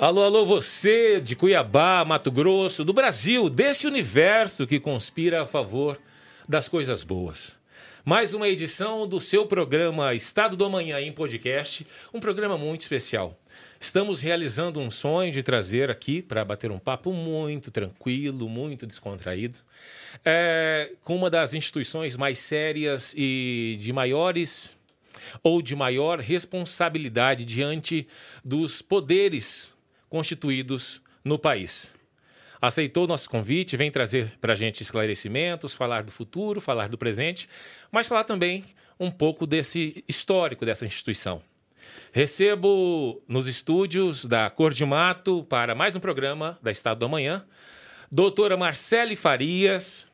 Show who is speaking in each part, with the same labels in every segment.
Speaker 1: Alô, alô, você de Cuiabá, Mato Grosso, do Brasil, desse universo que conspira a favor das coisas boas. Mais uma edição do seu programa Estado do Amanhã em podcast, um programa muito especial. Estamos realizando um sonho de trazer aqui para bater um papo muito tranquilo, muito descontraído, é, com uma das instituições mais sérias e de maiores ou de maior responsabilidade diante dos poderes constituídos no país. Aceitou nosso convite, vem trazer para a gente esclarecimentos, falar do futuro, falar do presente, mas falar também um pouco desse histórico dessa instituição. Recebo nos estúdios da Cor de Mato para mais um programa da Estado do Amanhã, doutora Marcele Farias,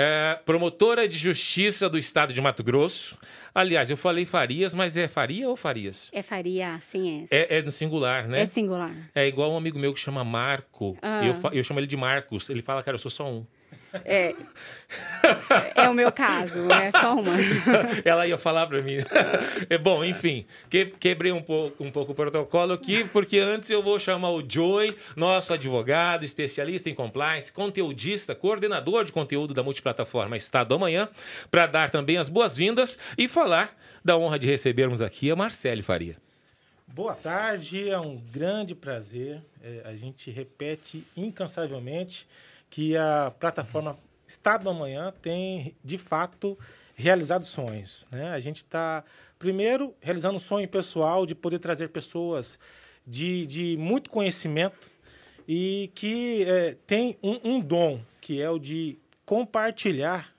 Speaker 1: é, promotora de Justiça do Estado de Mato Grosso. Aliás, eu falei Farias, mas é Faria ou Farias?
Speaker 2: É Faria, sim
Speaker 1: é. É, é no singular, né?
Speaker 2: É singular.
Speaker 1: É igual um amigo meu que chama Marco. Ah. Eu, eu chamo ele de Marcos. Ele fala, cara, eu sou só um.
Speaker 2: É, é o meu caso, é só uma.
Speaker 1: Ela ia falar para mim. É bom, enfim, que, quebrei um pouco, um pouco o protocolo aqui, porque antes eu vou chamar o Joey, nosso advogado, especialista em compliance, conteudista, coordenador de conteúdo da multiplataforma Estado Amanhã, para dar também as boas-vindas e falar da honra de recebermos aqui a Marcele Faria.
Speaker 3: Boa tarde, é um grande prazer. É, a gente repete incansavelmente que a plataforma Estado do Amanhã tem, de fato, realizado sonhos. Né? A gente está, primeiro, realizando um sonho pessoal de poder trazer pessoas de, de muito conhecimento e que é, tem um, um, dom, que é o de compartilhar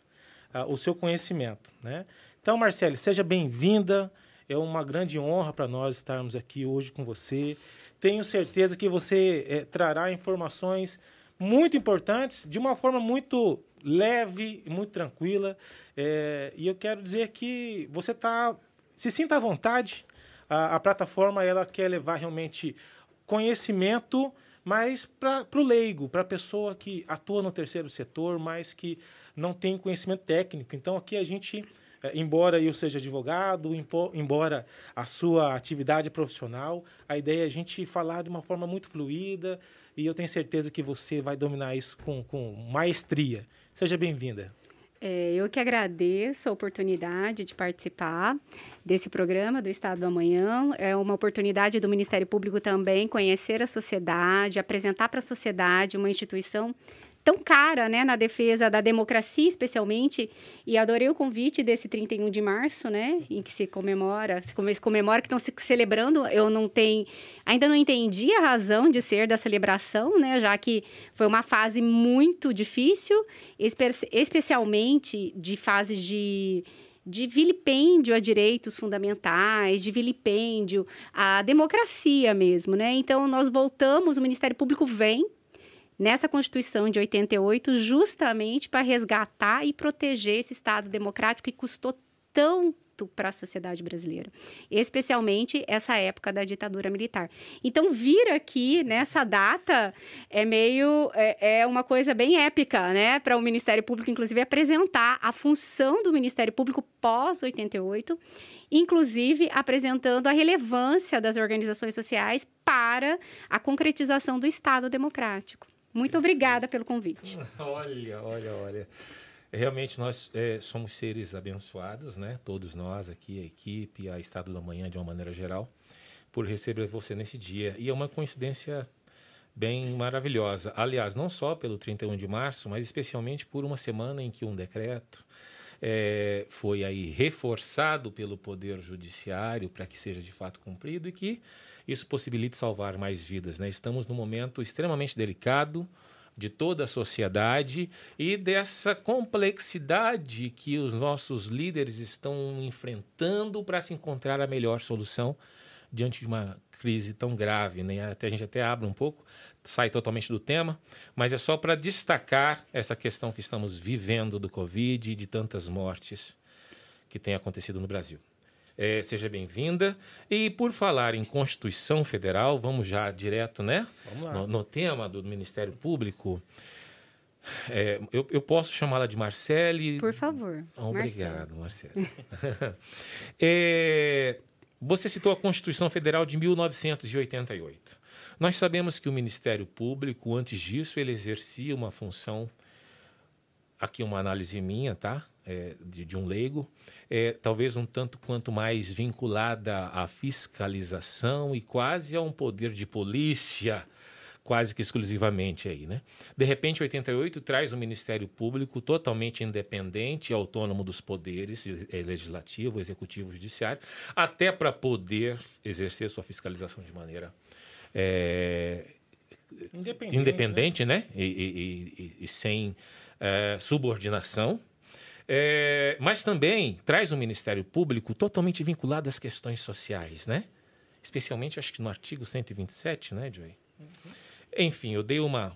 Speaker 3: uh, o seu conhecimento. Né? Então, Marcele, seja bem-vinda. É uma grande honra para nós estarmos aqui hoje com você. Tenho certeza que você é, trará informações muito importantes, de uma forma muito leve, muito tranquila. É, e eu quero dizer que você tá, se sinta à vontade. A, a plataforma ela quer levar realmente conhecimento, mas para o leigo, para a pessoa que atua no terceiro setor, mas que não tem conhecimento técnico. Então aqui a gente embora eu seja advogado, embora a sua atividade profissional, a ideia é a gente falar de uma forma muito fluida e eu tenho certeza que você vai dominar isso com, com maestria. Seja bem-vinda.
Speaker 2: É, eu que agradeço a oportunidade de participar desse programa do Estado do Amanhã. É uma oportunidade do Ministério Público também conhecer a sociedade, apresentar para a sociedade uma instituição tão cara, né, na defesa da democracia, especialmente. E adorei o convite desse 31 de março, né, em que se comemora, se comemora que estão se celebrando. Eu não tenho, ainda não entendi a razão de ser da celebração, né, já que foi uma fase muito difícil, espe especialmente de fases de de vilipêndio a direitos fundamentais, de vilipêndio à democracia mesmo, né? Então nós voltamos, o Ministério Público vem nessa Constituição de 88 justamente para resgatar e proteger esse Estado democrático que custou tanto para a sociedade brasileira, especialmente essa época da ditadura militar. Então, vir aqui nessa data é meio é, é uma coisa bem épica, né, para o Ministério Público, inclusive apresentar a função do Ministério Público pós 88, inclusive apresentando a relevância das organizações sociais para a concretização do Estado democrático. Muito obrigada pelo convite.
Speaker 1: Olha, olha, olha. Realmente nós é, somos seres abençoados, né? Todos nós aqui, a equipe, a Estado da Manhã de uma maneira geral, por receber você nesse dia. E é uma coincidência bem maravilhosa. Aliás, não só pelo 31 de março, mas especialmente por uma semana em que um decreto é, foi aí reforçado pelo Poder Judiciário para que seja de fato cumprido e que isso possibilite salvar mais vidas. Né? Estamos num momento extremamente delicado de toda a sociedade e dessa complexidade que os nossos líderes estão enfrentando para se encontrar a melhor solução diante de uma crise tão grave. Né? Até, a gente até abre um pouco, sai totalmente do tema, mas é só para destacar essa questão que estamos vivendo do Covid e de tantas mortes que têm acontecido no Brasil. É, seja bem-vinda. E por falar em Constituição Federal, vamos já direto, né? No, no, tema do Ministério Público. É, eu, eu, posso chamá-la de Marcele?
Speaker 2: Por favor.
Speaker 1: Obrigado, Marcele. é, Você citou a Constituição Federal de 1988. Nós sabemos que o Ministério Público, antes disso, ele exercia uma função, aqui uma análise minha, tá? É, de, de, um leigo, é, talvez um tanto quanto mais vinculada à fiscalização e quase a um poder de polícia, quase que exclusivamente aí, né? De repente, 88 traz um Ministério Público totalmente independente e autônomo dos poderes eh, legislativo, executivo, judiciário, até para poder exercer sua fiscalização de maneira é, independente, independente, né? né? E, e, e, e sem é, subordinação. É, mas também traz um Ministério Público totalmente vinculado às questões sociais, né? Especialmente, acho que no artigo 127, né, Joey? Uhum. Enfim, eu dei uma,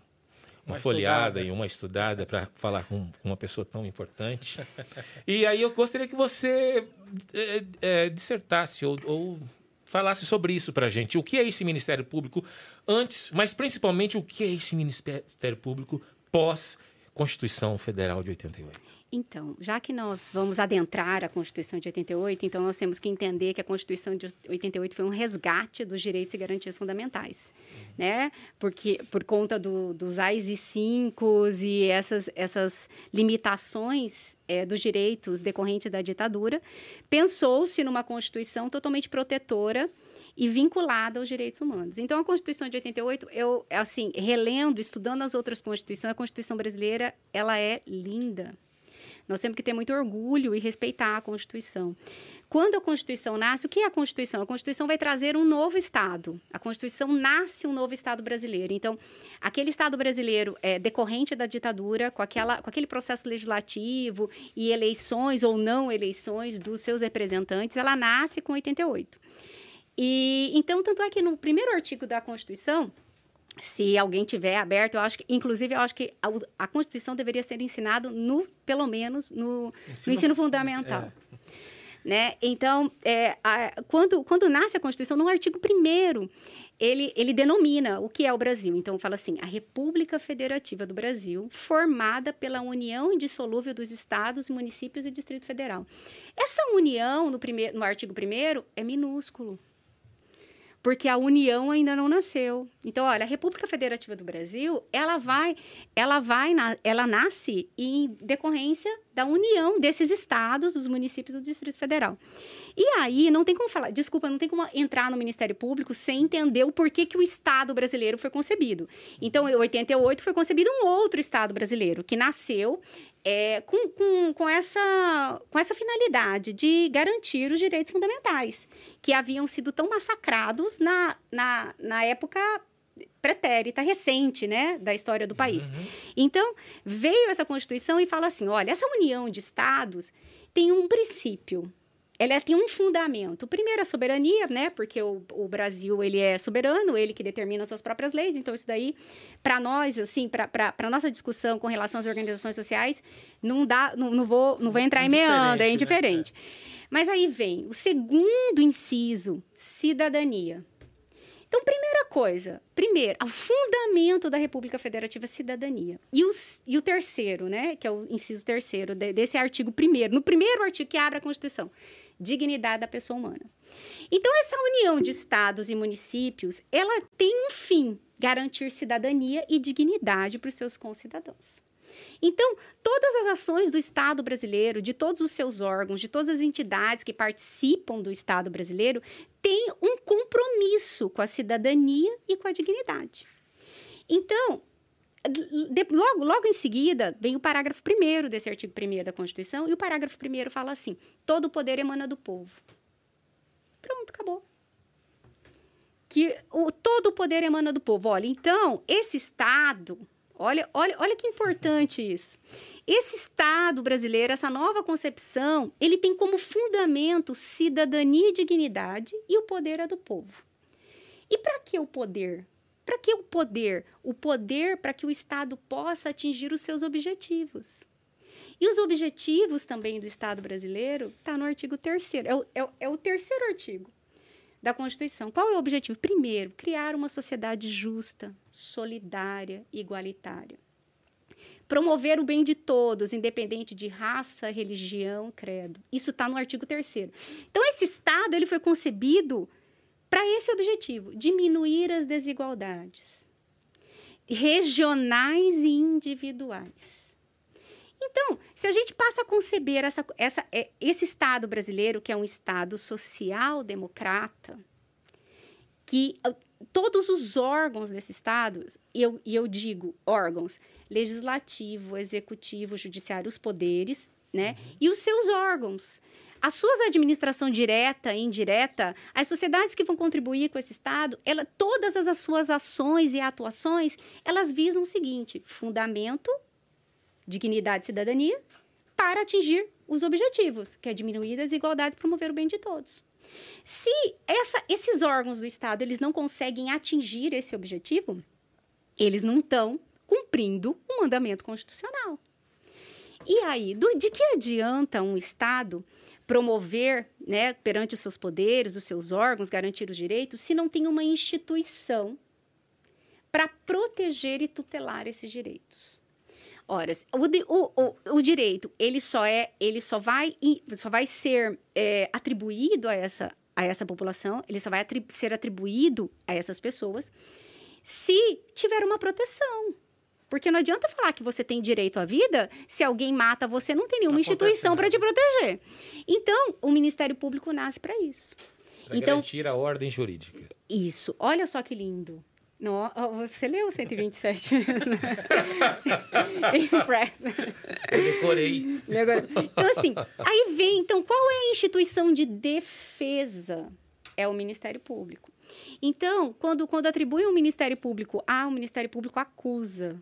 Speaker 1: uma, uma folheada e uma estudada para falar com, com, uma pessoa tão importante. e aí eu gostaria que você é, é, dissertasse ou, ou falasse sobre isso para a gente. O que é esse Ministério Público antes, mas principalmente o que é esse Ministério Público pós Constituição Federal de 88?
Speaker 2: Então, já que nós vamos adentrar a Constituição de 88, então nós temos que entender que a Constituição de 88 foi um resgate dos direitos e garantias fundamentais, uhum. né? Porque por conta do, dos AIS e 5 e essas, essas limitações é, dos direitos decorrentes da ditadura, pensou-se numa Constituição totalmente protetora e vinculada aos direitos humanos. Então, a Constituição de 88, eu, assim, relendo, estudando as outras constituições, a Constituição brasileira, ela é linda. Nós temos que ter muito orgulho e respeitar a Constituição. Quando a Constituição nasce, o que é a Constituição? A Constituição vai trazer um novo Estado. A Constituição nasce um novo Estado brasileiro. Então, aquele Estado brasileiro é decorrente da ditadura, com, aquela, com aquele processo legislativo e eleições ou não eleições dos seus representantes, ela nasce com 88. E então, tanto é que no primeiro artigo da Constituição, se alguém tiver aberto, eu acho que, inclusive, eu acho que a, a Constituição deveria ser ensinado no, pelo menos, no ensino, no ensino fundamental. É. Né? Então, é, a, quando, quando nasce a Constituição, no artigo 1 ele, ele denomina o que é o Brasil. Então, fala assim, a República Federativa do Brasil, formada pela união indissolúvel dos estados, municípios e Distrito Federal. Essa união, no, primeiro, no artigo 1 é minúsculo porque a União ainda não nasceu. Então, olha, a República Federativa do Brasil, ela vai, ela vai, ela nasce em decorrência da união desses estados, dos municípios do Distrito Federal. E aí, não tem como falar, desculpa, não tem como entrar no Ministério Público sem entender o porquê que o Estado brasileiro foi concebido. Então, em 88 foi concebido um outro Estado brasileiro, que nasceu é, com, com, com, essa, com essa finalidade de garantir os direitos fundamentais, que haviam sido tão massacrados na, na, na época pretérita, recente, né, da história do país. Uhum. Então, veio essa Constituição e fala assim, olha, essa união de estados tem um princípio, ela tem um fundamento. Primeiro, a soberania, né? Porque o, o Brasil, ele é soberano, ele que determina as suas próprias leis. Então, isso daí, para nós, assim, para a nossa discussão com relação às organizações sociais, não dá, não, não vou, não vou entrar em meandro, é indiferente. Né? Mas aí vem o segundo inciso, cidadania. Então, primeira coisa, primeiro, o fundamento da República Federativa é cidadania. E, os, e o terceiro, né, que é o inciso terceiro de, desse artigo primeiro, no primeiro artigo que abre a Constituição, dignidade da pessoa humana. Então, essa união de estados e municípios, ela tem um fim, garantir cidadania e dignidade para os seus concidadãos. Então, todas as ações do Estado brasileiro, de todos os seus órgãos, de todas as entidades que participam do Estado brasileiro, têm um compromisso com a cidadania e com a dignidade. Então, de, logo, logo em seguida, vem o parágrafo 1 desse artigo 1 da Constituição, e o parágrafo 1 fala assim: todo o poder emana do povo. Pronto, acabou. Que o, todo o poder emana do povo. Olha, então, esse Estado Olha, olha, olha que importante isso. Esse Estado brasileiro, essa nova concepção, ele tem como fundamento cidadania e dignidade e o poder é do povo. E para que o poder? Para que o poder? O poder para que o Estado possa atingir os seus objetivos. E os objetivos também do Estado brasileiro está no artigo 3 é, o, é, é o terceiro artigo da Constituição. Qual é o objetivo? Primeiro, criar uma sociedade justa, solidária e igualitária. promover o bem de todos, independente de raça, religião, credo. Isso está no artigo 3 Então, esse Estado ele foi concebido para esse objetivo, diminuir as desigualdades regionais e individuais. Então, se a gente passa a conceber essa, essa, é, esse Estado brasileiro, que é um Estado social-democrata, que ah, todos os órgãos desse Estado, e eu, eu digo órgãos, legislativo, executivo, judiciário, os poderes, né? Uhum. E os seus órgãos. As suas administração direta e indireta, as sociedades que vão contribuir com esse Estado, ela, todas as suas ações e atuações, elas visam o seguinte: fundamento, dignidade e cidadania, para atingir os objetivos, que é diminuir a desigualdade e promover o bem de todos. Se essa, esses órgãos do Estado eles não conseguem atingir esse objetivo, eles não estão cumprindo o mandamento constitucional. E aí, do, de que adianta um Estado promover, né, perante os seus poderes, os seus órgãos, garantir os direitos, se não tem uma instituição para proteger e tutelar esses direitos? Ora, o, o, o, direito ele só é, ele só vai, só vai ser é, atribuído a essa, a essa população, ele só vai ser atribuído a essas pessoas se tiver uma proteção. Porque não adianta falar que você tem direito à vida se alguém mata você, não tem nenhuma instituição para te proteger. Então, o Ministério Público nasce para isso.
Speaker 1: Para
Speaker 2: então,
Speaker 1: garantir a ordem jurídica.
Speaker 2: Isso. Olha só que lindo. No, você leu 127 vezes, né? Impressa.
Speaker 1: Eu decorei.
Speaker 2: Então, assim, aí vem, então, qual é a instituição de defesa? É o Ministério Público. Então, quando, quando atribui um Ministério Público, ah, o Ministério Público acusa.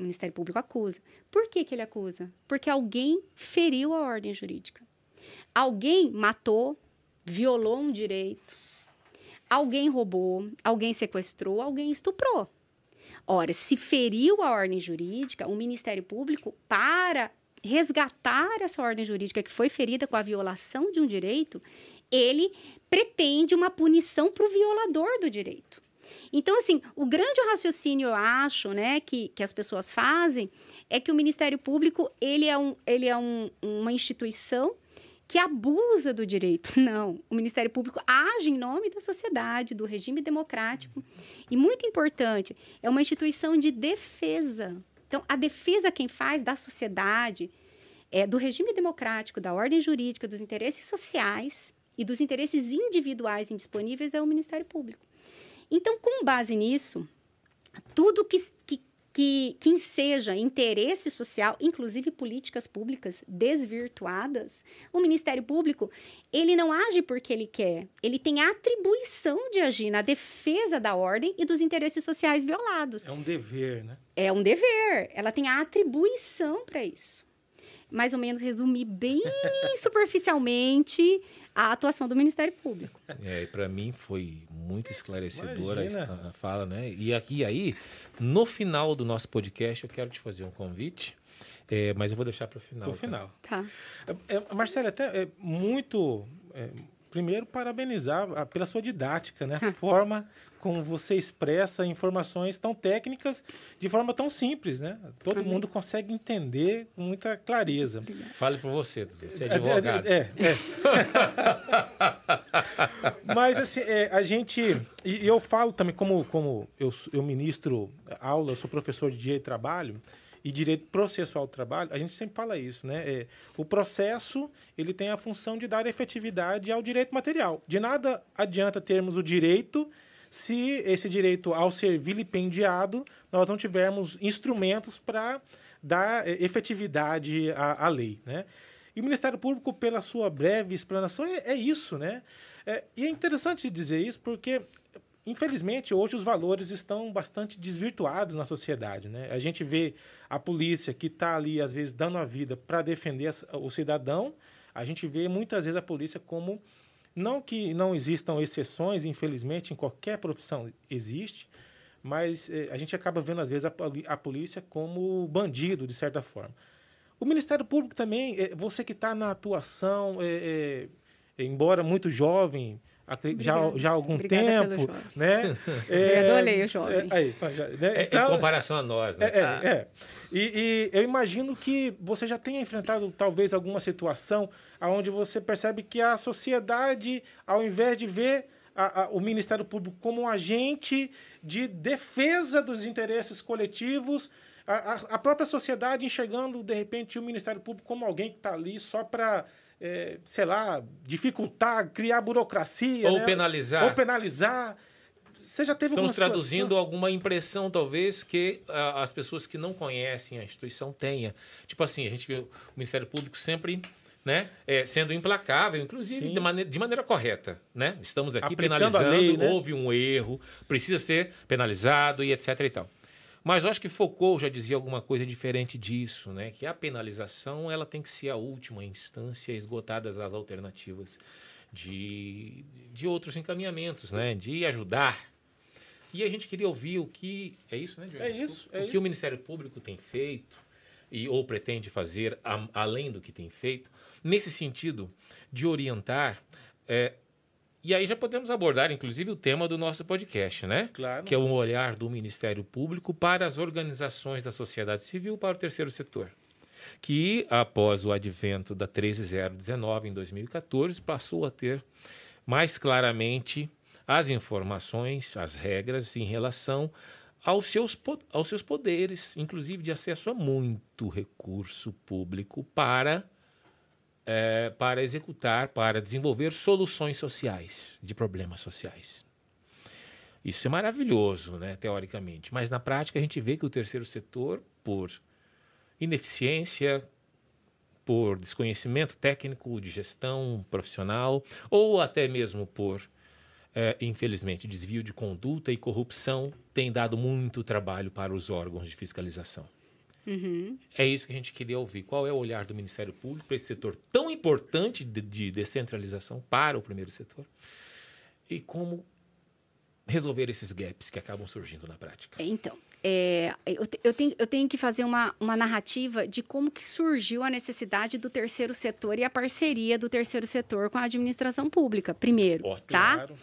Speaker 2: O Ministério Público acusa. Por que, que ele acusa? Porque alguém feriu a ordem jurídica. Alguém matou, violou um direito, alguém roubou, alguém sequestrou, alguém estuprou. Ora, se feriu a ordem jurídica, o Ministério Público, para resgatar essa ordem jurídica que foi ferida com a violação de um direito, ele pretende uma punição para o violador do direito. Então, assim, o grande raciocínio, eu acho, né, que, que as pessoas fazem é que o Ministério Público, ele é, um, ele é um, uma instituição que abusa do direito. Não. O Ministério Público age em nome da sociedade, do regime democrático. E muito importante, é uma instituição de defesa. Então, a defesa quem faz da sociedade, é do regime democrático, da ordem jurídica, dos interesses sociais e dos interesses individuais indisponíveis é o Ministério Público. Então, com base nisso, tudo que, que que, que enseja interesse social, inclusive políticas públicas desvirtuadas, o Ministério Público, ele não age porque ele quer, ele tem a atribuição de agir na defesa da ordem e dos interesses sociais violados.
Speaker 3: É um dever, né?
Speaker 2: É um dever, ela tem a atribuição para isso. Mais ou menos resumir bem superficialmente a atuação do Ministério Público.
Speaker 1: É, para mim foi muito esclarecedora Imagina. a fala, né? E aqui aí, no final do nosso podcast, eu quero te fazer um convite. É, mas eu vou deixar para o final.
Speaker 3: Para o tá? final.
Speaker 2: Tá.
Speaker 3: É, é, Marcela, até é muito. É, primeiro, parabenizar pela sua didática, né? A forma como você expressa informações tão técnicas de forma tão simples, né? Todo mundo consegue entender com muita clareza.
Speaker 1: Fale por você, você é, é advogado.
Speaker 3: É, é. é. Mas, assim, é, a gente... E eu falo também, como, como eu, eu ministro aula, eu sou professor de Direito de Trabalho, e direito processual do trabalho, a gente sempre fala isso, né? É, o processo ele tem a função de dar efetividade ao direito material. De nada adianta termos o direito se esse direito, ao ser vilipendiado, nós não tivermos instrumentos para dar eh, efetividade à, à, lei. Né? E o Ministério Público, pela sua breve explanação, é, é isso. Né? É, e é interessante dizer isso porque infelizmente, hoje os valores estão bastante desvirtuados na sociedade. Né? A gente vê a polícia que está ali, às vezes, dando a vida para defender o cidadão. A gente vê muitas vezes a polícia como não que não existam exceções, infelizmente, em qualquer profissão existe, mas eh, a gente acaba vendo, às vezes, a, polícia como bandido, de certa forma. O Ministério Público também, eh, você que está na atuação, eh, embora muito jovem, já, já há algum
Speaker 2: Obrigada
Speaker 3: tempo, né?
Speaker 2: É, adorei o jovem.
Speaker 3: É, aí, já, né?
Speaker 1: É,
Speaker 3: então,
Speaker 1: em comparação a nós, né?
Speaker 3: É,
Speaker 1: Ah,
Speaker 3: é, é. E, e eu imagino que você já tenha enfrentado talvez alguma situação onde você percebe que a sociedade, ao invés de ver a- a- o Ministério Público como um agente de defesa dos interesses coletivos, a própria sociedade enxergando, de repente, o Ministério Público como alguém que está ali só para, sei lá, dificultar, criar burocracia.
Speaker 1: Ou
Speaker 3: né?
Speaker 1: penalizar.
Speaker 3: Ou penalizar. Você já teve
Speaker 1: Estamos
Speaker 3: alguma situação?
Speaker 1: traduzindo alguma impressão, talvez, que ah, as pessoas que não conhecem a instituição tenham. Tipo assim, a gente vê o Ministério Público sempre né, é, sendo implacável, inclusive de, maneira, de maneira correta. Né? Estamos aqui
Speaker 3: Aplicando a
Speaker 1: penalizando,
Speaker 3: lei, né?
Speaker 1: houve um erro, precisa ser penalizado e etc. E tal. Mas eu acho que Foucault já dizia alguma coisa diferente disso, né? que a penalização ela tem que ser a última instância, esgotadas as alternativas de, de outros encaminhamentos, né? de ajudar e a gente queria ouvir o que. É isso, né, Diogo?
Speaker 3: É isso, é
Speaker 1: o
Speaker 3: isso.
Speaker 1: que o Ministério Público tem feito e ou pretende fazer a- além do que tem feito, nesse sentido de orientar. é, e aí já podemos abordar, inclusive, o tema do nosso podcast, né?
Speaker 3: Claro.
Speaker 1: Que é o olhar do Ministério Público para as organizações da sociedade civil para o terceiro setor. Que, após o advento da 13019 em 2014, passou a ter mais claramente as informações, as regras em relação aos seus, aos seus poderes, inclusive de acesso a muito recurso público para, eh, para executar, para desenvolver soluções sociais, de problemas sociais. Isso é maravilhoso, né, teoricamente, mas na prática a gente vê que o terceiro setor, por ineficiência, por desconhecimento técnico de gestão profissional ou até mesmo por, eh, infelizmente, desvio de conduta e corrupção, tem dado muito trabalho para os órgãos de fiscalização. É isso que a gente queria ouvir. Qual é o olhar do Ministério Público para esse setor tão importante de, de descentralização para o primeiro setor? E como resolver esses gaps que acabam surgindo na prática?
Speaker 2: Então, é, eu, eu tenho, eu tenho que fazer uma, uma narrativa de como que surgiu a necessidade do terceiro setor e a parceria do terceiro setor com a administração pública, primeiro,
Speaker 1: Ótimo.
Speaker 2: tá?
Speaker 3: Claro.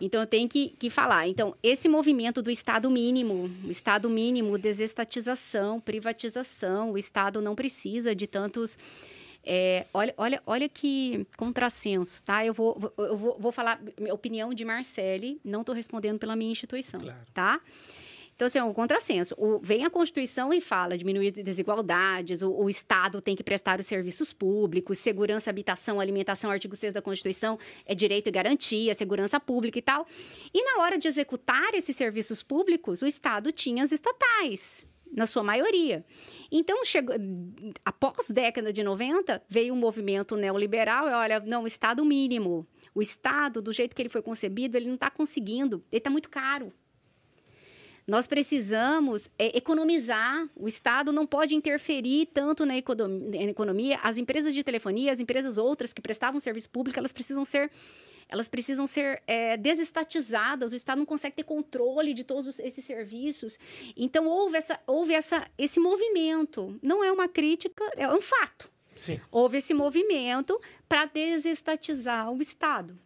Speaker 2: Então, eu tenho que, que falar. Então, esse movimento do Estado mínimo, o Estado mínimo, desestatização, privatização, o Estado não precisa de tantos... é, olha, olha, olha que contrassenso, tá? Eu vou, eu vou, vou falar minha opinião de Marcele, não estou respondendo pela minha instituição,
Speaker 3: Claro.
Speaker 2: tá? Então, assim, é um contrassenso. O- vem a Constituição e fala diminuir desigualdades, o, o Estado tem que prestar os serviços públicos, segurança, habitação, alimentação, artigo 6 da Constituição é direito e garantia, segurança pública e tal. E na hora de executar esses serviços públicos, o Estado tinha as estatais, na sua maioria. Então, chegou, após década de 90, veio um movimento neoliberal, e olha, não, Estado mínimo. O Estado, do jeito que ele foi concebido, ele não está conseguindo, ele está muito caro. Nós precisamos é, economizar. O Estado não pode interferir tanto na econom- na economia. As empresas de telefonia, as empresas outras que prestavam serviço público, elas precisam ser, elas precisam ser é, desestatizadas. O Estado não consegue ter controle de todos os- esses serviços. Então houve essa, houve essa, esse movimento. Não é uma crítica, é um fato.
Speaker 3: Sim.
Speaker 2: Houve esse movimento para desestatizar o Estado.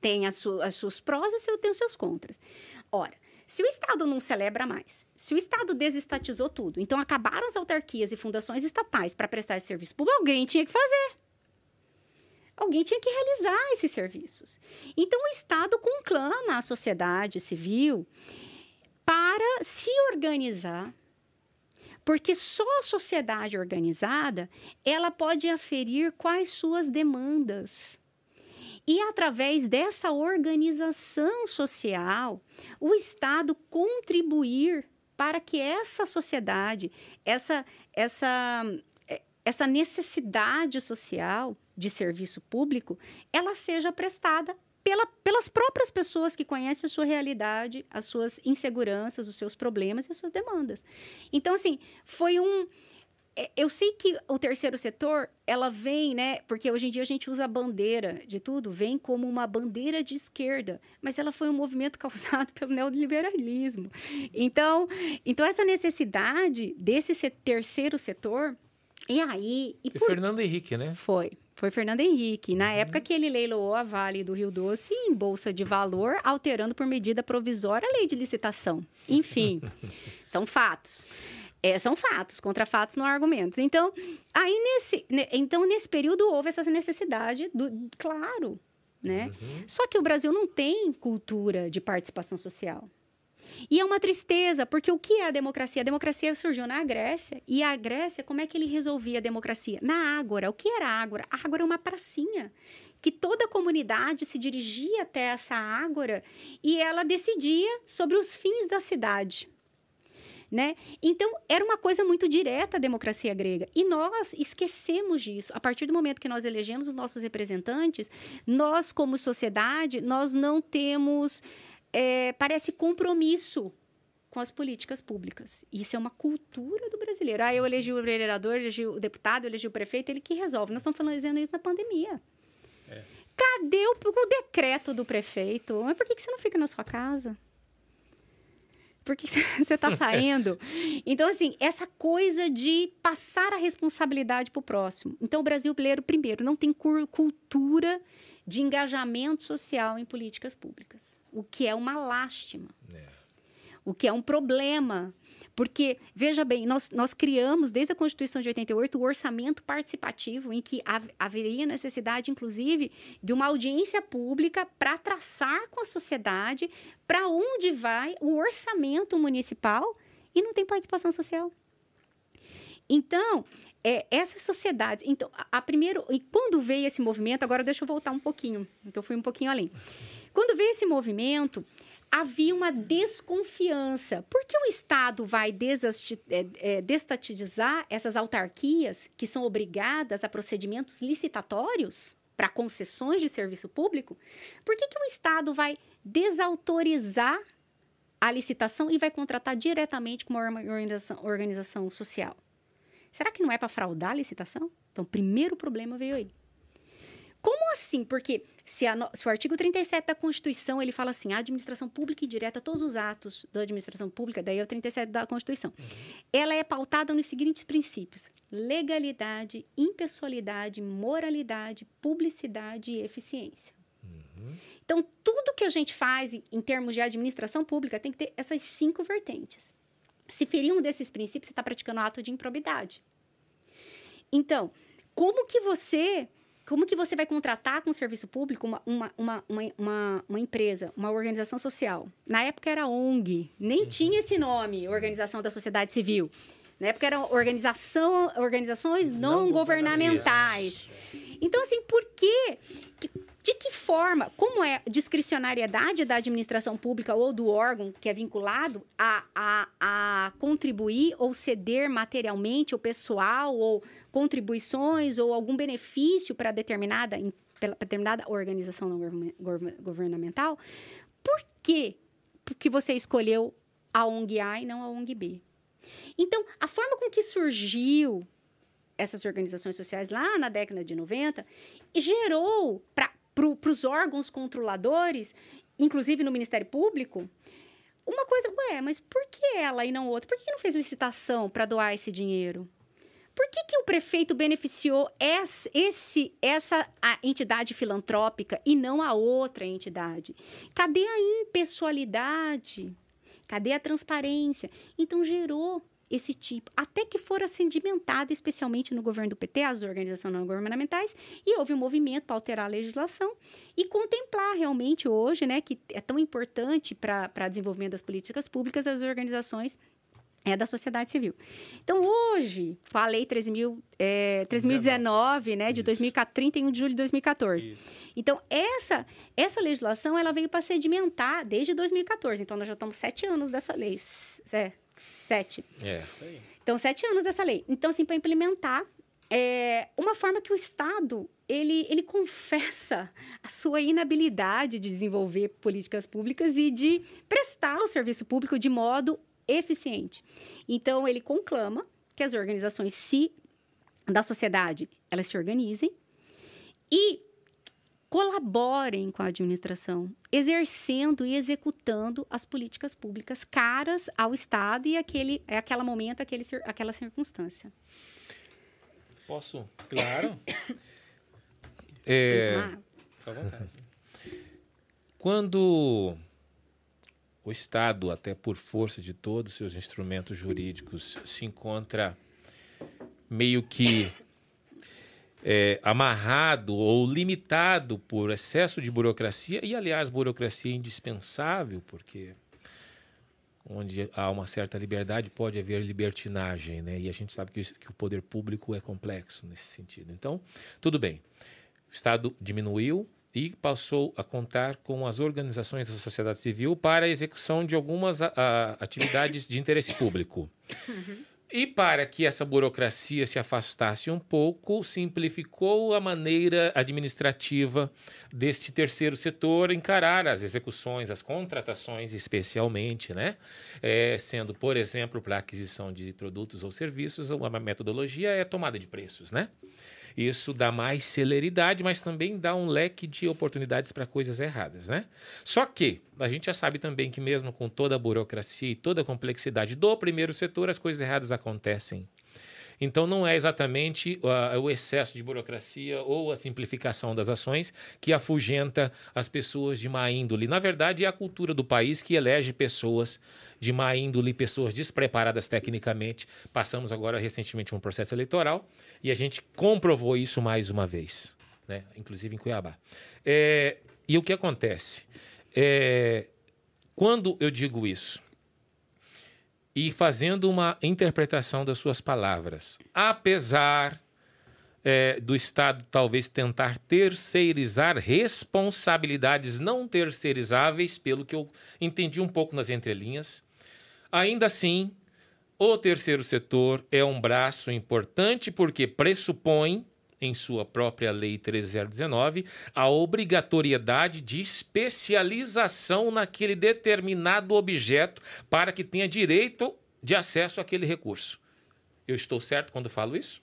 Speaker 2: Tem as, su as suas prós e tem os seus contras. Ora, se o Estado não celebra mais, se o Estado desestatizou tudo, então acabaram as autarquias e fundações estatais para prestar esse serviço público, alguém tinha que fazer. Alguém tinha que realizar esses serviços. Então, o Estado conclama a sociedade civil para se organizar porque só a sociedade organizada ela pode aferir quais suas demandas. E através dessa organização social, o Estado contribuir para que essa sociedade, essa, essa, eh, essa necessidade social de serviço público, ela seja prestada pela, pelas próprias pessoas que conhecem a sua realidade, as suas inseguranças, os seus problemas e as suas demandas. Então, assim, foi um. É, Eu sei que o terceiro setor, ela vem, né? Porque hoje em dia a gente usa a bandeira de tudo, vem como uma bandeira de esquerda, mas ela foi um movimento causado pelo neoliberalismo. Então, então essa necessidade desse se- terceiro setor E aí. E
Speaker 1: Foi
Speaker 2: por...
Speaker 1: Fernando Henrique, né?
Speaker 2: Foi. Foi Fernando Henrique. Na
Speaker 1: Uhum.
Speaker 2: época que ele leiloou a Vale do Rio Doce em bolsa de valor, alterando por medida provisória a lei de licitação. Enfim, são fatos. É, são fatos, contra fatos não há argumentos. Então, aí nesse, ne- então, nesse período houve essa necessidade do claro, né? Só que o Brasil não tem cultura de participação social. E é uma tristeza, porque o que é a democracia? A democracia surgiu na Grécia. E a Grécia, como é que ele resolvia a democracia? Na Ágora. O que era a Ágora? A Ágora é uma pracinha. Que toda a comunidade se dirigia até essa Ágora e ela decidia sobre os fins da cidade. Né? Então, era uma coisa muito direta a democracia grega. E nós esquecemos disso. A partir do momento que nós elegemos os nossos representantes, nós, como sociedade, nós não temos é, parece compromisso com as políticas públicas. Isso é uma cultura do brasileiro. Ah, eu elegi o vereador, elegi o deputado, eu elegi o prefeito, ele que resolve. Nós estamos falando dizendo isso na pandemia. Cadê o, o decreto do prefeito? Mas por que, que você não fica na sua casa? Por que você está saindo? Então, assim, essa coisa de passar a responsabilidade para o próximo. Então, o Brasil brasileiro, primeiro, não tem cultura de engajamento social em políticas públicas, o que é uma lástima
Speaker 1: É.
Speaker 2: o que é um problema. Porque, veja bem, nós, nós criamos, desde a Constituição de 88, o orçamento participativo, em que hav- haveria necessidade, inclusive, de uma audiência pública para traçar com a sociedade para onde vai o orçamento municipal e não tem participação social. Então, é, essa sociedade. Então, a, a primeiro. E quando veio esse movimento, agora deixa eu voltar um pouquinho, que eu fui um pouquinho além. Quando veio esse movimento, havia uma desconfiança. Por que o Estado vai é, é, destatizar essas autarquias que são obrigadas a procedimentos licitatórios para concessões de serviço público? Por que, que o Estado vai desautorizar a licitação e vai contratar diretamente com uma organização, organização social? Será que não é para fraudar a licitação? Então, o primeiro problema veio aí. Como assim? Porque se, a no- se o artigo 37 da Constituição ele fala assim, a administração pública e direta, todos os atos da administração pública, daí é o 37 da Constituição, ela é pautada nos seguintes princípios: legalidade, impessoalidade, moralidade, publicidade e eficiência. Então, tudo que a gente faz em- em termos de administração pública tem que ter essas cinco vertentes. Se ferir um desses princípios, você está praticando ato de improbidade. Então, como que você como que você vai contratar com o serviço público uma, uma, uma, uma, uma, empresa, uma organização social? Na época era ONG, nem tinha esse nome, Organização da Sociedade Civil. Na época eram organização, organizações não,
Speaker 3: Não
Speaker 2: governamentais. Então, assim, por quê? Que- De que forma? Como é discricionariedade da administração pública ou do órgão que é vinculado a, a, a contribuir ou ceder materialmente ou pessoal ou contribuições ou algum benefício para determinada, determinada organização não governa- governa- governamental? Por que você escolheu a ONG A e não a ONG B? Então, a forma com que surgiu essas organizações sociais lá na década de 90 gerou para pro, os órgãos controladores, inclusive no Ministério Público, uma coisa, ué, mas por que ela e não outra? Por que não fez licitação para doar esse dinheiro? Por que, que o prefeito beneficiou esse, esse- essa entidade filantrópica e não a outra entidade? Cadê a impessoalidade? Cadê a transparência? Então gerou esse tipo, até que fora sedimentado, especialmente no governo do PT, as organizações não governamentais, e houve um movimento para alterar a legislação e contemplar realmente hoje, né, que é tão importante para o desenvolvimento das políticas públicas, as organizações é da sociedade civil. Então, hoje, com a Lei 13.000, é, 3019, né, de
Speaker 1: Isso.
Speaker 2: 2014, 31 de julho de 2014.
Speaker 3: Isso.
Speaker 2: Então, essa, essa legislação, ela veio para sedimentar desde 2014. Então, nós já estamos sete anos dessa lei. É, sete.
Speaker 1: É.
Speaker 2: Então, sete anos dessa lei. Então, assim, para implementar é, uma forma que o Estado ele, ele confessa a sua inabilidade de desenvolver políticas públicas e de prestar o serviço público de modo eficiente. Então, ele conclama que as organizações se, da sociedade elas se organizem e colaborem com a administração, exercendo e executando as políticas públicas caras ao Estado e aquele, é aquele momento, aquele, aquela circunstância.
Speaker 1: Posso?
Speaker 3: Claro.
Speaker 1: É,
Speaker 3: Fica à vontade.
Speaker 1: Quando o Estado, até por força de todos os seus instrumentos jurídicos, se encontra meio que é, amarrado ou limitado por excesso de burocracia, e aliás, burocracia é indispensável, porque onde há uma certa liberdade pode haver libertinagem, né? E a gente sabe que, isso- que o poder público é complexo nesse sentido. Então, tudo bem. O Estado diminuiu e passou a contar com as organizações da sociedade civil para a execução de algumas a- a- atividades de interesse público. E para que essa burocracia se afastasse um pouco, simplificou a maneira administrativa deste terceiro setor encarar as execuções, as contratações, especialmente, né? É, sendo, por exemplo, para aquisição de produtos ou serviços, uma metodologia é a tomada de preços, né? Isso dá mais celeridade, mas também dá um leque de oportunidades para coisas erradas, né? Só que a gente já sabe também que mesmo com toda a burocracia e toda a complexidade do primeiro setor, as coisas erradas acontecem. Então não é exatamente ah, o excesso de burocracia ou a simplificação das ações que afugenta as pessoas de má índole. Na verdade, é a cultura do país que elege pessoas de má índole, pessoas despreparadas tecnicamente. Passamos agora recentemente um processo eleitoral e a gente comprovou isso mais uma vez, né? inclusive em Cuiabá. É, e o que acontece? É, quando eu digo isso, e fazendo uma interpretação das suas palavras. Apesar é, do Estado talvez tentar terceirizar responsabilidades não terceirizáveis, pelo que eu entendi um pouco nas entrelinhas, ainda assim, o terceiro setor é um braço importante porque pressupõe, em sua própria Lei 13019, a obrigatoriedade de especialização naquele determinado objeto para que tenha direito de acesso àquele recurso. Eu estou certo quando falo isso?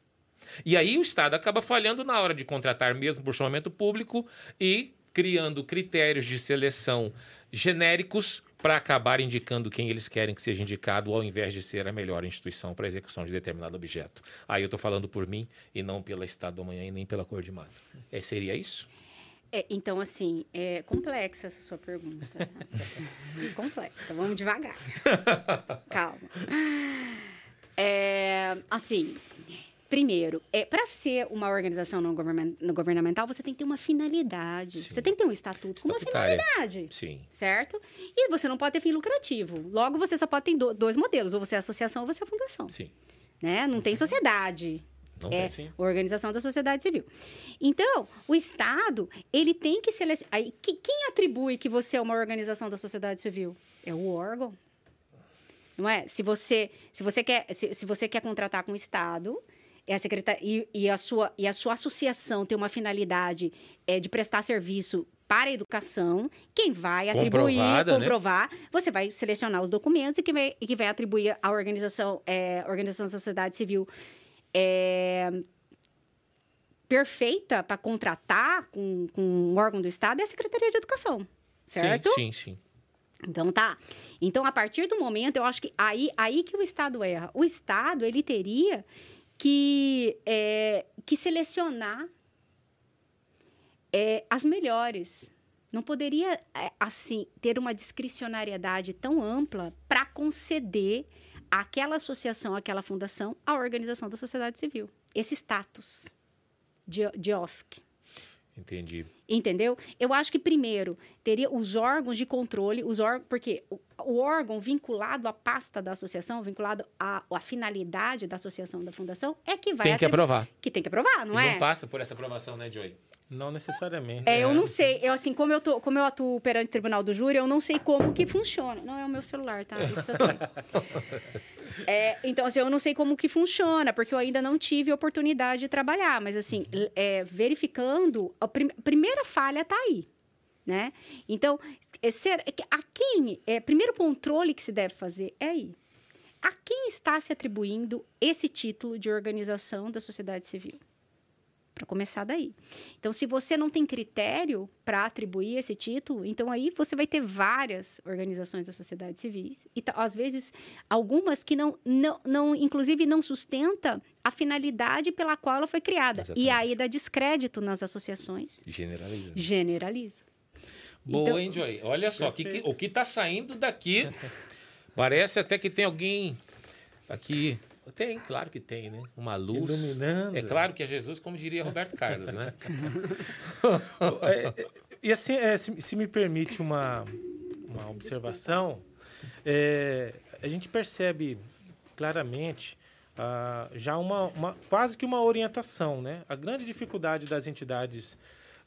Speaker 1: E aí o Estado acaba falhando na hora de contratar mesmo por chamamento público e criando critérios de seleção genéricos para acabar indicando quem eles querem que seja indicado, ao invés de ser a melhor instituição para a execução de determinado objeto. Aí eu estou falando por mim e não pela Estado do Amanhã e nem pela Cor de Mato. É, seria isso?
Speaker 2: É, então, assim, é complexa essa sua pergunta. complexa. Vamos devagar. Calma. É, assim, primeiro, é, para ser uma organização não governamental, você tem que ter uma finalidade.
Speaker 1: Sim.
Speaker 2: Você tem que ter um estatuto com uma finalidade.
Speaker 1: Sim.
Speaker 2: Certo? E você não pode ter fim lucrativo. Logo, você só pode ter do- dois modelos. Ou você é associação ou você é fundação.
Speaker 1: Sim.
Speaker 2: Né? Não tem sociedade.
Speaker 1: Não
Speaker 2: é
Speaker 1: tem, sim.
Speaker 2: organização da sociedade civil. Então, o Estado, ele tem que selecionar. Quem atribui que você é uma organização da sociedade civil? É o órgão. Não é? Se você, se você, quer, se, se você quer contratar com o Estado, é a secretaria, e, e a sua, e a sua associação tem uma finalidade é, de prestar serviço para a educação, quem vai atribuir,
Speaker 1: Comprovada, né?
Speaker 2: comprovar, você vai selecionar os documentos e que vai, e que vai atribuir à organização, é, organização da sociedade civil é, perfeita para contratar com, com um órgão do Estado é a Secretaria de Educação, certo?
Speaker 1: Sim, sim, sim.
Speaker 2: Então tá. Então a partir do momento, eu acho que aí, aí que o Estado erra. O Estado ele teria que, é, que selecionar é, as melhores. Não poderia é, assim ter uma discricionariedade tão ampla para conceder àquela associação, àquela fundação, a organização da sociedade civil. Esse status de, de OSC.
Speaker 1: Entendi.
Speaker 2: Entendeu? Eu acho que primeiro teria os órgãos de controle, os órgãos, porque o, o órgão vinculado à pasta da associação, vinculado à, à finalidade da associação da fundação, é que vai
Speaker 1: Tem que aprovar.
Speaker 2: que tem que aprovar, não
Speaker 1: E
Speaker 2: é?
Speaker 1: não passa por essa aprovação, né, Joey?
Speaker 3: Não necessariamente.
Speaker 2: É, eu
Speaker 3: né?
Speaker 2: não sei, eu assim, como eu, tô, como eu atuo perante o tribunal do júri, eu não sei como que funciona. Não é o meu celular, tá? Eu. É, então, assim, eu não sei como que funciona, porque eu ainda não tive oportunidade de trabalhar. Mas, assim, é, verificando, a prim- primeira falha está aí, né? Então, é ser, é a quem... É, primeiro controle que se deve fazer é aí. A quem está se atribuindo esse título de organização da sociedade civil? Para começar daí. Então, se você não tem critério para atribuir esse título, então aí você vai ter várias organizações da sociedade civil e às vezes algumas que não, não, não inclusive não sustenta a finalidade pela qual ela foi criada. Exatamente. E aí dá descrédito nas associações.
Speaker 1: Generaliza.
Speaker 2: Generaliza.
Speaker 1: Boa, então, hein, Joy? Olha só, que, que, o que está saindo daqui parece até que tem alguém aqui tem, claro que tem, né? Uma luz. Iluminando. É claro que é Jesus, como diria Roberto Carlos, né?
Speaker 3: é, é, e assim, é, se, se, me permite uma, uma observação, é, a gente percebe claramente ah, já uma, uma, quase que uma orientação, né? A grande dificuldade das entidades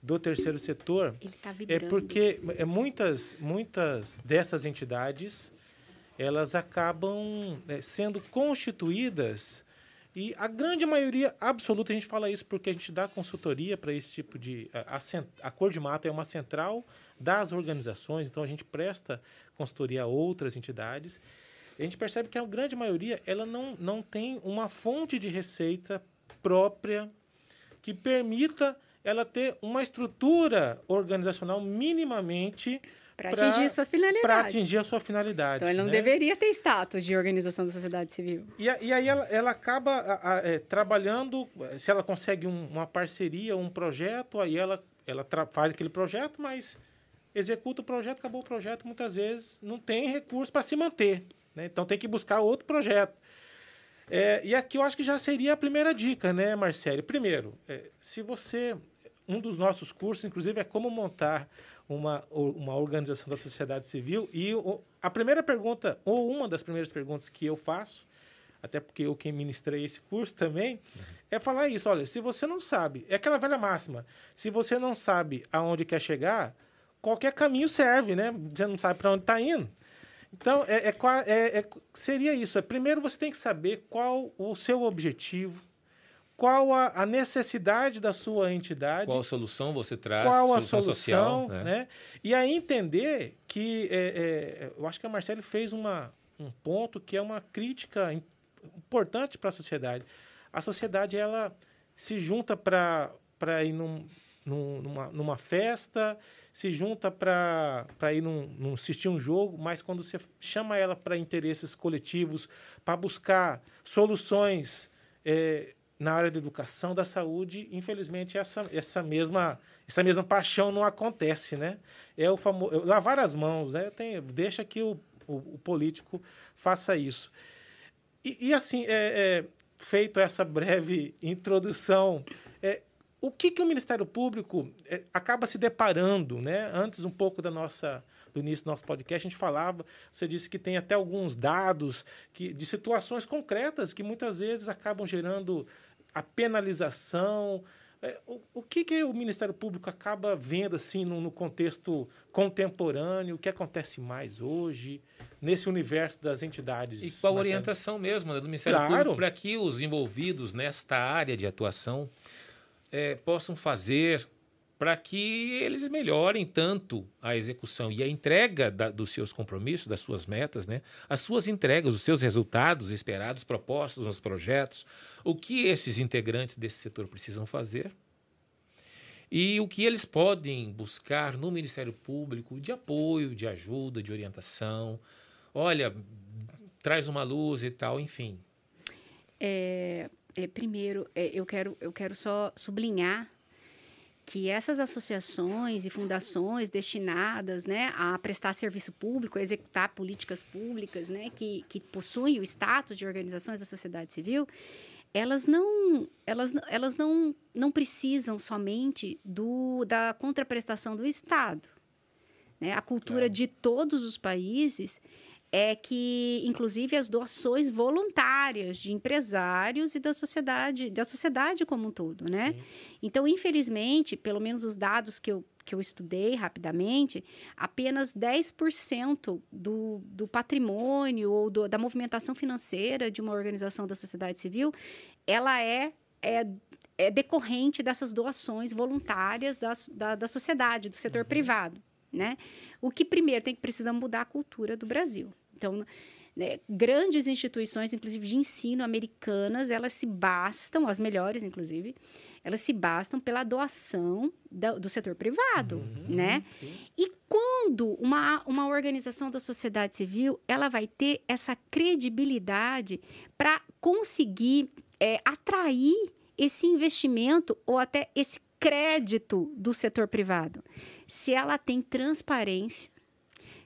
Speaker 3: do terceiro setor
Speaker 2: tá
Speaker 3: é porque é, muitas, muitas dessas entidades elas acabam né, sendo constituídas e a grande maioria absoluta, a gente fala isso porque a gente dá consultoria para esse tipo de. A, a, Cor de Mata é uma central das organizações, então a gente presta consultoria a outras entidades. A gente percebe que a grande maioria ela não, não tem uma fonte de receita própria que permita ela ter uma estrutura organizacional minimamente
Speaker 2: para atingir sua finalidade.
Speaker 3: Para atingir a sua finalidade.
Speaker 2: Então, ele não né? deveria ter status de organização da sociedade civil.
Speaker 3: E, e aí ela, ela acaba a, a, é, trabalhando, se ela consegue um, uma parceria, um projeto, aí ela, ela faz aquele projeto, mas executa o projeto, acabou o projeto, muitas vezes não tem recurso para se manter. Né? Então, tem que buscar outro projeto. É, e aqui eu acho que já seria a primeira dica, né, Marcelo? Primeiro, é, se você. Um dos nossos cursos, inclusive, é como montar uma, uma organização da sociedade civil. E o, a primeira pergunta, ou uma das primeiras perguntas que eu faço, até porque eu quem ministrei esse curso também, uhum. é falar isso. Olha, se você não sabe, é aquela velha máxima, se você não sabe aonde quer chegar, qualquer caminho serve, né? Você não sabe para onde está indo. Então, é, é, é, é, seria isso. É, primeiro, você tem que saber qual o seu objetivo, qual a, a, necessidade da sua entidade.
Speaker 1: Qual a solução você traz?
Speaker 3: Qual a solução, social, né? né? E aí entender que é, é, eu acho que a Marcele fez uma, um ponto que é uma crítica importante para a sociedade. A sociedade ela se junta para ir num, num, numa, numa festa, se junta para ir num, num, assistir um jogo, mas quando você chama ela para interesses coletivos, para buscar soluções é, na área da educação, da saúde, infelizmente essa, essa, mesma, essa mesma paixão não acontece, né? É o famoso lavar as mãos, né? Tem, deixa que o, o, o político faça isso. E, e assim, é, é, feito essa breve introdução, é, o que, que o Ministério Público é, acaba se deparando, né? Antes um pouco da nossa do início do nosso podcast, a gente falava, você disse que tem até alguns dados que, de situações concretas que muitas vezes acabam gerando a penalização. É, o, o que, que o Ministério Público acaba vendo assim no, no, contexto contemporâneo? O que acontece mais hoje nesse universo das entidades?
Speaker 1: E qual a orientação mesmo né, do Ministério claro. Público para que os envolvidos nesta área de atuação é, possam fazer para que eles melhorem tanto a execução e a entrega da, dos seus compromissos, das suas metas, né? as suas entregas, os seus resultados esperados, propostos nos projetos, o que esses integrantes desse setor precisam fazer e o que eles podem buscar no Ministério Público de apoio, de ajuda, de orientação. Olha, traz uma luz e tal, enfim.
Speaker 2: É, é primeiro, é, eu, quero, eu quero só sublinhar que essas associações e fundações destinadas né, a prestar serviço público, a executar políticas públicas, né, que, que possuem o status de organizações da sociedade civil, elas não elas, elas não, não precisam somente do, da contraprestação do Estado. Né? A cultura de todos os países é que, inclusive, as doações voluntárias de empresários e da sociedade, da sociedade como um todo, né? Sim. Então, infelizmente, pelo menos os dados que eu, que eu estudei rapidamente, apenas 10% do, do patrimônio ou do, da movimentação financeira de uma organização da sociedade civil, ela é, é, é decorrente dessas doações voluntárias da, da, da sociedade, do setor uhum. privado, né? O que primeiro tem que precisar mudar a cultura do Brasil. Então, né, grandes instituições, inclusive de ensino americanas, elas se bastam, as melhores, inclusive, elas se bastam pela doação do, do setor privado, uhum, né? Sim. E quando uma, uma organização da sociedade civil, ela vai ter essa credibilidade para conseguir é, atrair esse investimento ou até esse crédito do setor privado? Se ela tem transparência,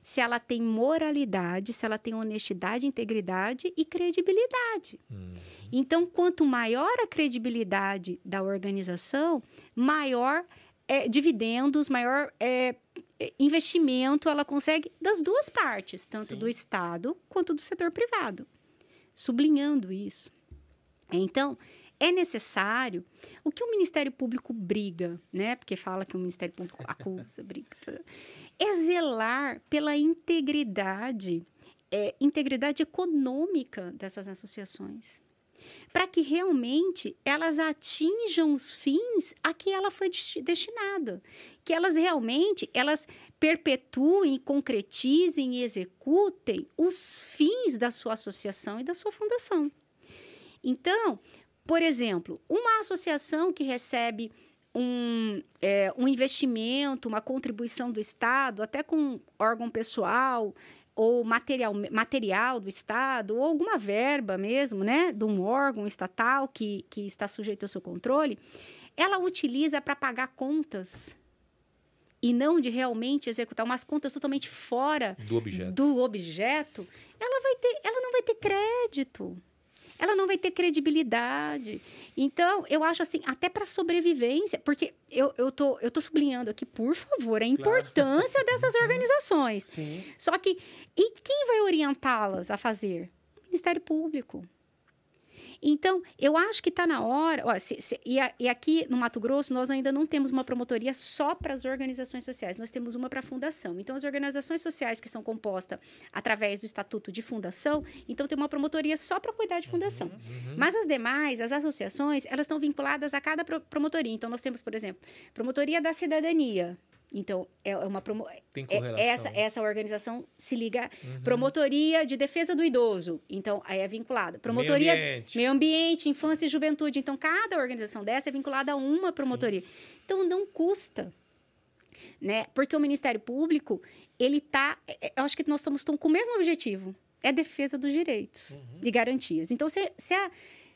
Speaker 2: se ela tem moralidade, se ela tem honestidade, integridade e credibilidade. Uhum. Então, quanto maior a credibilidade da organização, maior é, dividendos, maior é, investimento ela consegue das duas partes, tanto Sim. do Estado quanto do setor privado. Sublinhando isso. Então, é necessário o que o Ministério Público briga, né? Porque fala que o Ministério Público acusa, briga, é zelar pela integridade, é, integridade econômica dessas associações, para que realmente elas atinjam os fins a que ela foi destinada, que elas realmente elas perpetuem, concretizem e executem os fins da sua associação e da sua fundação. Então, por exemplo, uma associação que recebe um, é, um investimento, uma contribuição do Estado, até com órgão pessoal ou material, material do Estado, ou alguma verba mesmo, né, de um órgão estatal que, que está sujeito ao seu controle, ela utiliza para pagar contas e não de realmente executar umas contas totalmente fora
Speaker 1: do objeto.
Speaker 2: do objeto, ela vai ter, ela não vai ter crédito ela não vai ter credibilidade. Então, eu acho assim, até para sobrevivência, porque eu, eu, tô, eu tô sublinhando aqui, por favor, a importância claro. dessas uhum. organizações. Sim. Só que, e quem vai orientá-las a fazer? O Ministério Público. Então, eu acho que está na hora. Ó, se, se, e, a, e, aqui no Mato Grosso, nós ainda não temos uma promotoria só para as organizações sociais, nós temos uma para a fundação. Então, as organizações sociais que são compostas através do estatuto de fundação, então tem uma promotoria só para cuidar de fundação. Uhum, uhum. Mas as demais, as associações, elas estão vinculadas a cada promotoria. Então, nós temos, por exemplo, promotoria da cidadania. Então, é uma promo...
Speaker 1: Tem
Speaker 2: é, essa, essa organização se liga uhum. promotoria de defesa do idoso. Então, aí é vinculada. Promotoria meio ambiente. meio ambiente, infância e juventude. Então, cada organização dessa é vinculada a uma promotoria. Sim. Então, não custa. Né? Porque o Ministério Público, ele tá, é, é, eu acho que nós estamos com o mesmo objetivo, é defesa dos direitos uhum. e garantias. Então, se, se a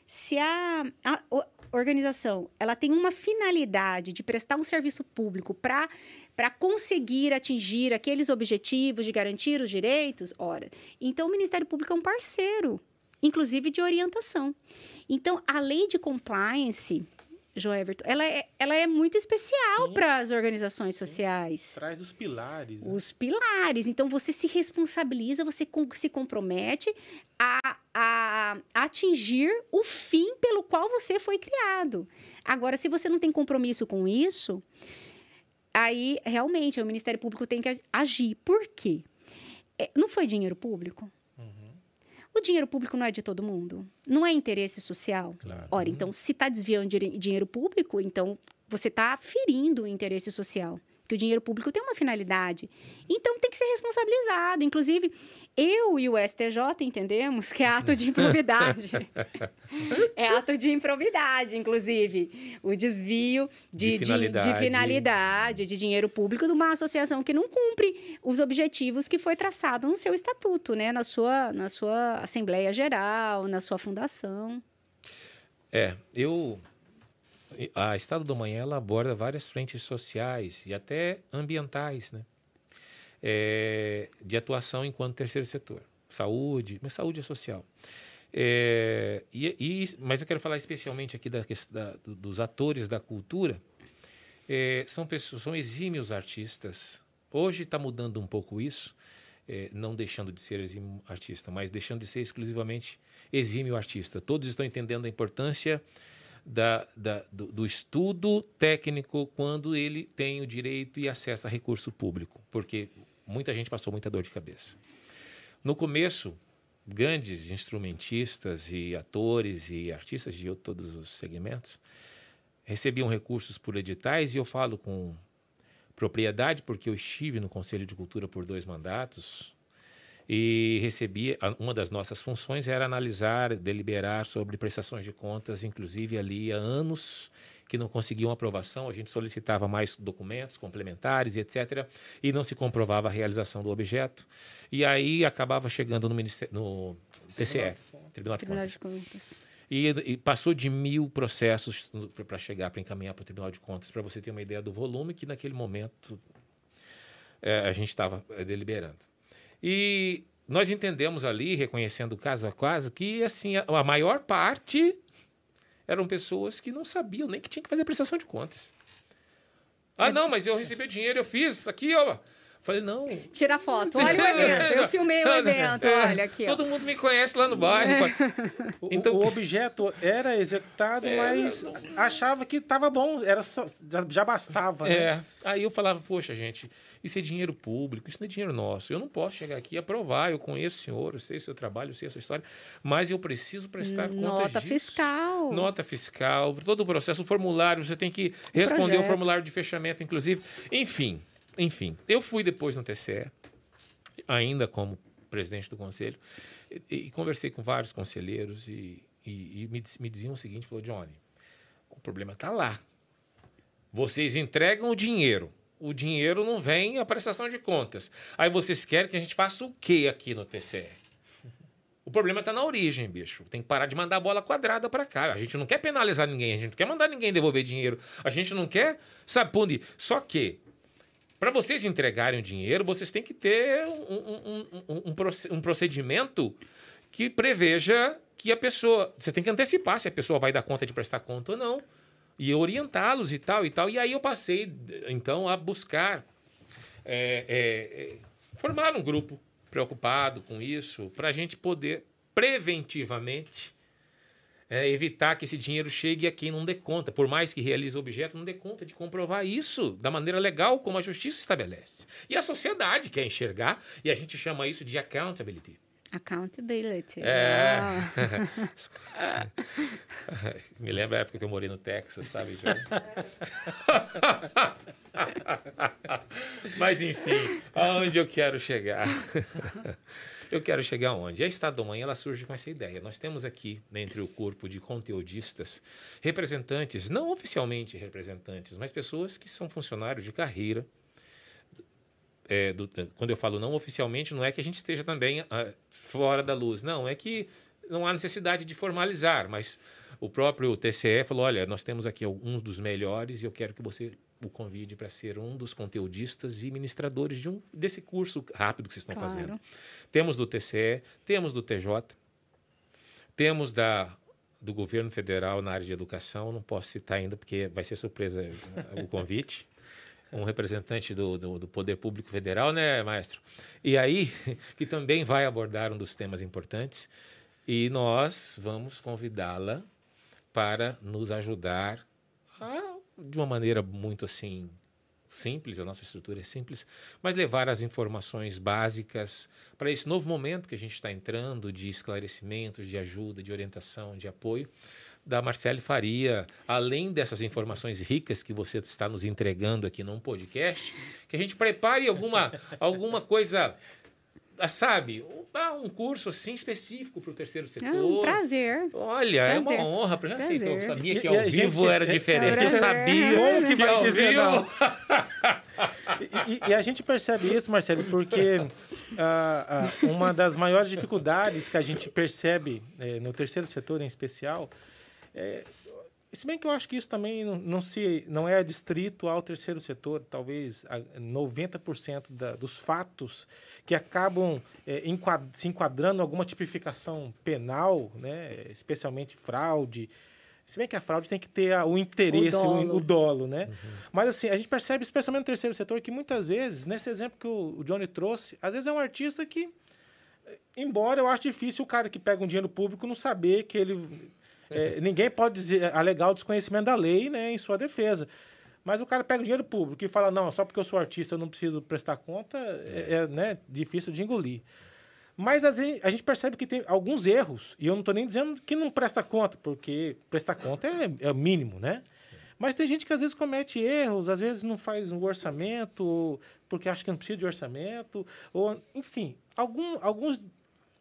Speaker 2: se a, a, organização ela tem uma finalidade de prestar um serviço público para para conseguir atingir aqueles objetivos de garantir os direitos, ora, então o Ministério Público é um parceiro, inclusive de orientação. Então, a lei de compliance, João Everton, ela é, ela é muito especial para as organizações Sim. sociais.
Speaker 3: Traz os pilares.
Speaker 2: Né? Os pilares. Então, você se responsabiliza, você se compromete a, a, atingir o fim pelo qual você foi criado. Agora, se você não tem compromisso com isso, aí realmente o Ministério Público tem que agir. Por quê? É, não foi dinheiro público? Uhum. O dinheiro público não é de todo mundo. Não é interesse social. Claro. Ora, então, se está desviando de dinheiro público, então você está ferindo o interesse social que o dinheiro público tem uma finalidade. Então tem que ser responsabilizado. Inclusive, eu e o STJ entendemos que é ato de improbidade. é ato de improbidade, inclusive. O desvio de, de, finalidade. De, de finalidade, de dinheiro público de uma associação que não cumpre os objetivos que foi traçado no seu estatuto, né? na, sua, na sua Assembleia Geral, na sua fundação.
Speaker 1: É, eu a Estado do Manhã ela aborda várias frentes sociais e até ambientais, né? É, de atuação enquanto terceiro setor. Saúde, mas saúde é social. É, e, e, mas eu quero falar especialmente aqui da, da, dos atores da cultura. É, são pessoas, são exímios artistas. Hoje está mudando um pouco isso, é, não deixando de ser exímio artista, mas deixando de ser exclusivamente exímio artista. Todos estão entendendo a importância da, da, do, do, estudo técnico quando ele tem o direito e acesso a recurso público, porque muita gente passou muita dor de cabeça. No começo, grandes instrumentistas e atores e artistas de todos os segmentos recebiam recursos por editais e eu falo com propriedade porque eu estive no Conselho de Cultura por dois mandatos e recebia uma das nossas funções era analisar, deliberar sobre prestações de contas, inclusive ali há anos que não conseguiam aprovação, a gente solicitava mais documentos complementares e etc. E não se comprovava a realização do objeto. E aí acabava chegando no, ministério, no TCE, Tribunal de Contas. De Contas. E, e, passou de mil processos para chegar, para encaminhar para o Tribunal de Contas, para você ter uma ideia do volume que naquele momento é, a gente estava é, deliberando. E nós entendemos ali, reconhecendo caso a caso, que assim a, a maior parte eram pessoas que não sabiam nem que tinha que fazer prestação de contas. Ah, não, mas eu recebi dinheiro, eu fiz aqui, ó. Falei, não.
Speaker 2: Tira foto. Olha o evento. Eu filmei o evento. É, olha aqui.
Speaker 1: Todo ó. mundo me conhece lá no bairro. É.
Speaker 3: Então, o, o, objeto era executado, é, mas não, achava que estava bom. Era só, já, já bastava.
Speaker 1: É. Né? Aí eu falava, poxa, gente, isso é dinheiro público, isso não é dinheiro nosso. Eu não posso chegar aqui e aprovar. Eu conheço o senhor, eu sei o seu trabalho, eu sei a sua história, mas eu preciso prestar
Speaker 2: Nota
Speaker 1: contas
Speaker 2: Nota fiscal.
Speaker 1: Nota fiscal, todo o processo, o formulário, você tem que responder o, o formulário de fechamento, inclusive. Enfim, enfim. Eu fui depois no TCE, ainda como presidente do conselho, e, e conversei com vários conselheiros e, e, e me, me diziam o seguinte, falou, Johnny, o problema está lá. Vocês entregam o dinheiro, o dinheiro não vem a prestação de contas. Aí vocês querem que a gente faça o quê aqui no TCE? O problema está na origem, bicho. Tem que parar de mandar bola quadrada para cá. A gente não quer penalizar ninguém, a gente não quer mandar ninguém devolver dinheiro. A gente não quer, sabe, punir. Só que, para vocês entregarem o dinheiro, vocês têm que ter um, um, um, um procedimento que preveja que a pessoa. Você tem que antecipar se a pessoa vai dar conta de prestar conta ou não e orientá-los e tal e tal. E aí eu passei, então, a buscar é, é, é formar um grupo preocupado com isso para a gente poder preventivamente é, evitar que esse dinheiro chegue a quem não dê conta, por mais que realize o objeto, não dê conta de comprovar isso da maneira legal como a justiça estabelece. E a sociedade quer enxergar, e a gente chama isso de accountability.
Speaker 2: Accountability.
Speaker 1: É. Me lembra a época que eu morei no Texas, sabe, Mas, enfim, aonde eu quero chegar? eu quero chegar aonde? A Estado da Manhã ela surge com essa ideia. Nós temos aqui, entre o corpo de conteudistas, representantes, não oficialmente representantes, mas pessoas que são funcionários de carreira, é, do, quando eu falo não oficialmente, não é que a gente esteja também uh, fora da luz. Não, é que não há necessidade de formalizar, mas o próprio TCE falou: olha, nós temos aqui alguns dos melhores e eu quero que você o convide para ser um dos conteudistas e ministradores de um, desse curso rápido que vocês estão claro. fazendo. Temos do TCE, temos do TJ, temos da do governo federal na área de educação, não posso citar ainda porque vai ser surpresa o convite um representante do, do, do, Poder Público Federal, né, maestro? E aí, que também vai abordar um dos temas importantes, e nós vamos convidá-la para nos ajudar a, de uma maneira muito assim simples, a nossa estrutura é simples, mas levar as informações básicas para esse novo momento que a gente está entrando de esclarecimento, de ajuda, de orientação, de apoio da Marcele Faria, além dessas informações ricas que você está nos entregando aqui num podcast, que a gente prepare alguma, alguma coisa, ah, sabe, um curso assim específico para o terceiro setor. É
Speaker 2: um prazer.
Speaker 1: Olha,
Speaker 2: prazer.
Speaker 1: é uma honra. Para você então, sabia que ao vivo gente, era diferente. Eu sabia
Speaker 3: Como que, que ao vivo. e, e, a gente percebe isso, Marcelo, porque uh, uh, uma das maiores dificuldades que a gente percebe uh, no terceiro setor em especial é, se bem que eu acho que isso também não, não, se, não é distrito ao terceiro setor, talvez 90% da, dos fatos que acabam é, enquad, se enquadrando em alguma tipificação penal, né, especialmente fraude. Se bem que a fraude tem que ter a, o interesse, o dolo, o, o dolo né? Uhum. Mas assim, a gente percebe, especialmente no terceiro setor, que muitas vezes, nesse exemplo que o, o Johnny trouxe, às vezes é um artista que, embora eu acho difícil o cara que pega um dinheiro público não saber que ele é, ninguém pode dizer, alegar o desconhecimento da lei né, em sua defesa. Mas o cara pega o dinheiro público e fala, não, só porque eu sou artista eu não preciso prestar conta, é, é né, difícil de engolir. Mas a gente percebe que tem alguns erros, e eu não estou nem dizendo que não presta conta, porque prestar conta é, é o mínimo, né? Mas tem gente que às vezes comete erros, às vezes não faz um orçamento, porque acha que não precisa de orçamento, ou, enfim, algum, alguns.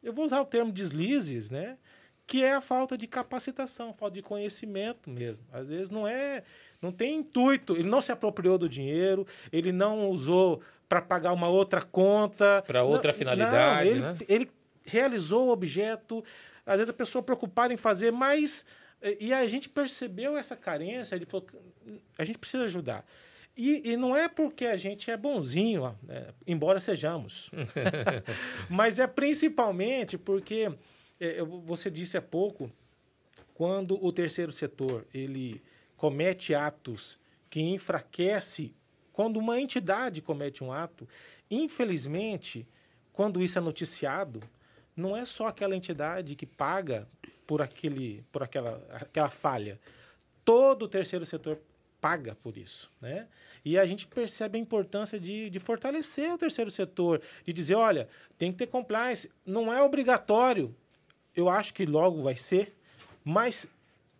Speaker 3: Eu vou usar o termo deslizes, né? Que é a falta de capacitação, falta de conhecimento mesmo. Às vezes não é. Não tem intuito, ele não se apropriou do dinheiro, ele não usou para pagar uma outra conta.
Speaker 1: Para outra
Speaker 3: não,
Speaker 1: finalidade.
Speaker 3: Não, ele,
Speaker 1: né?
Speaker 3: ele realizou o objeto, às vezes a pessoa preocupada em fazer, mas. E a gente percebeu essa carência, ele falou: a gente precisa ajudar. E, e não é porque a gente é bonzinho, né? embora sejamos, mas é principalmente porque é, você disse há pouco, quando o terceiro setor ele comete atos que enfraquece, quando uma entidade comete um ato, infelizmente, quando isso é noticiado, não é só aquela entidade que paga por, aquele, por aquela, aquela falha. Todo o terceiro setor paga por isso. Né? E a gente percebe a importância de, de fortalecer o terceiro setor, de dizer, olha, tem que ter compliance. Não é obrigatório, eu acho que logo vai ser, mas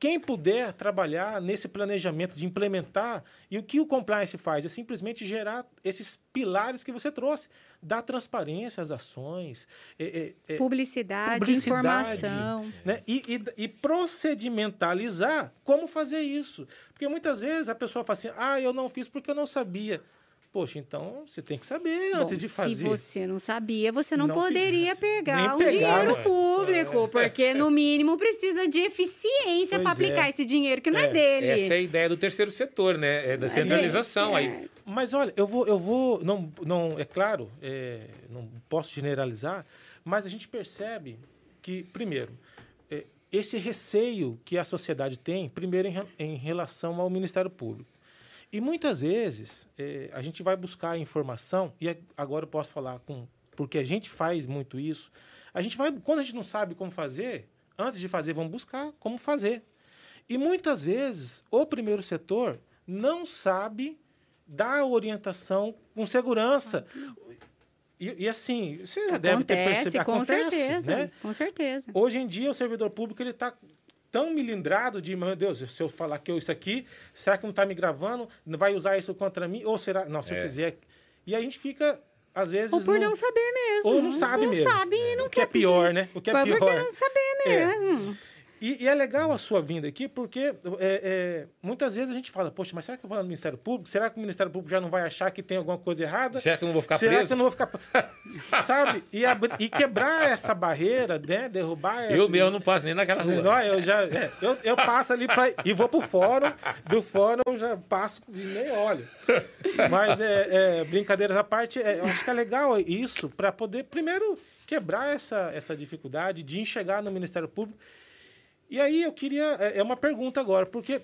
Speaker 3: quem puder trabalhar nesse planejamento de implementar, e o que o compliance faz? É simplesmente gerar esses pilares que você trouxe, dar transparência às ações,
Speaker 2: é, é, publicidade, publicidade, informação.
Speaker 3: Né? E, e, e, procedimentalizar como fazer isso. Porque muitas vezes a pessoa fala assim, ah, eu não fiz porque eu não sabia. Poxa, então você tem que saber Bom, antes de fazer.
Speaker 2: Se você não sabia, você não, não poderia pegar o dinheiro público, é. porque no mínimo precisa de eficiência para aplicar é. esse dinheiro que não é. é. dele.
Speaker 1: Essa é a ideia do terceiro setor, né? É da centralização. Aí.
Speaker 3: É. Mas olha, eu vou, eu vou, não, não é claro, é, não posso generalizar, mas a gente percebe que primeiro esse receio que a sociedade tem, primeiro em, em relação ao Ministério Público. E muitas vezes é, a gente vai buscar informação, e agora eu posso falar com. Porque a gente faz muito isso. A gente vai. Quando a gente não sabe como fazer, antes de fazer, vamos buscar como fazer. E muitas vezes o primeiro setor não sabe dar orientação com segurança. E, e, assim, você já
Speaker 2: acontece,
Speaker 3: deve ter percebido.
Speaker 2: Com
Speaker 3: acontece,
Speaker 2: certeza,
Speaker 3: né?
Speaker 2: com certeza.
Speaker 3: Hoje em dia, o servidor público ele está tão milindrado de, meu Deus, se eu falar que eu isso aqui, será que não está me gravando? Vai usar isso contra mim? Ou será. Não, se é. eu fizer. E a gente fica, às vezes.
Speaker 2: Ou por não, não saber mesmo.
Speaker 3: Ou não sabe
Speaker 2: não
Speaker 3: mesmo.
Speaker 2: Sabe e não
Speaker 3: o que é pior, né? O que é pior. Por
Speaker 2: não saber é. mesmo.
Speaker 3: É. E, e, é legal a sua vinda aqui, porque é, é, muitas vezes a gente fala, poxa, mas será que eu vou no Ministério Público? Será que o Ministério Público já não vai achar que tem alguma coisa errada?
Speaker 1: Será que eu não vou ficar
Speaker 3: será
Speaker 1: preso?
Speaker 3: Será que eu não vou ficar... Sabe? E, e, quebrar essa barreira, né? Derrubar essa...
Speaker 1: Eu mesmo não passo nem naquela rua.
Speaker 3: Não, eu já... É, eu, eu passo ali pra, e vou pro fórum. Do fórum eu já passo e nem olho. Mas, é, é brincadeiras à parte, é, eu acho que é legal isso para poder, primeiro, quebrar essa, essa dificuldade de enxergar no Ministério Público e aí eu queria. É, é uma pergunta agora, porque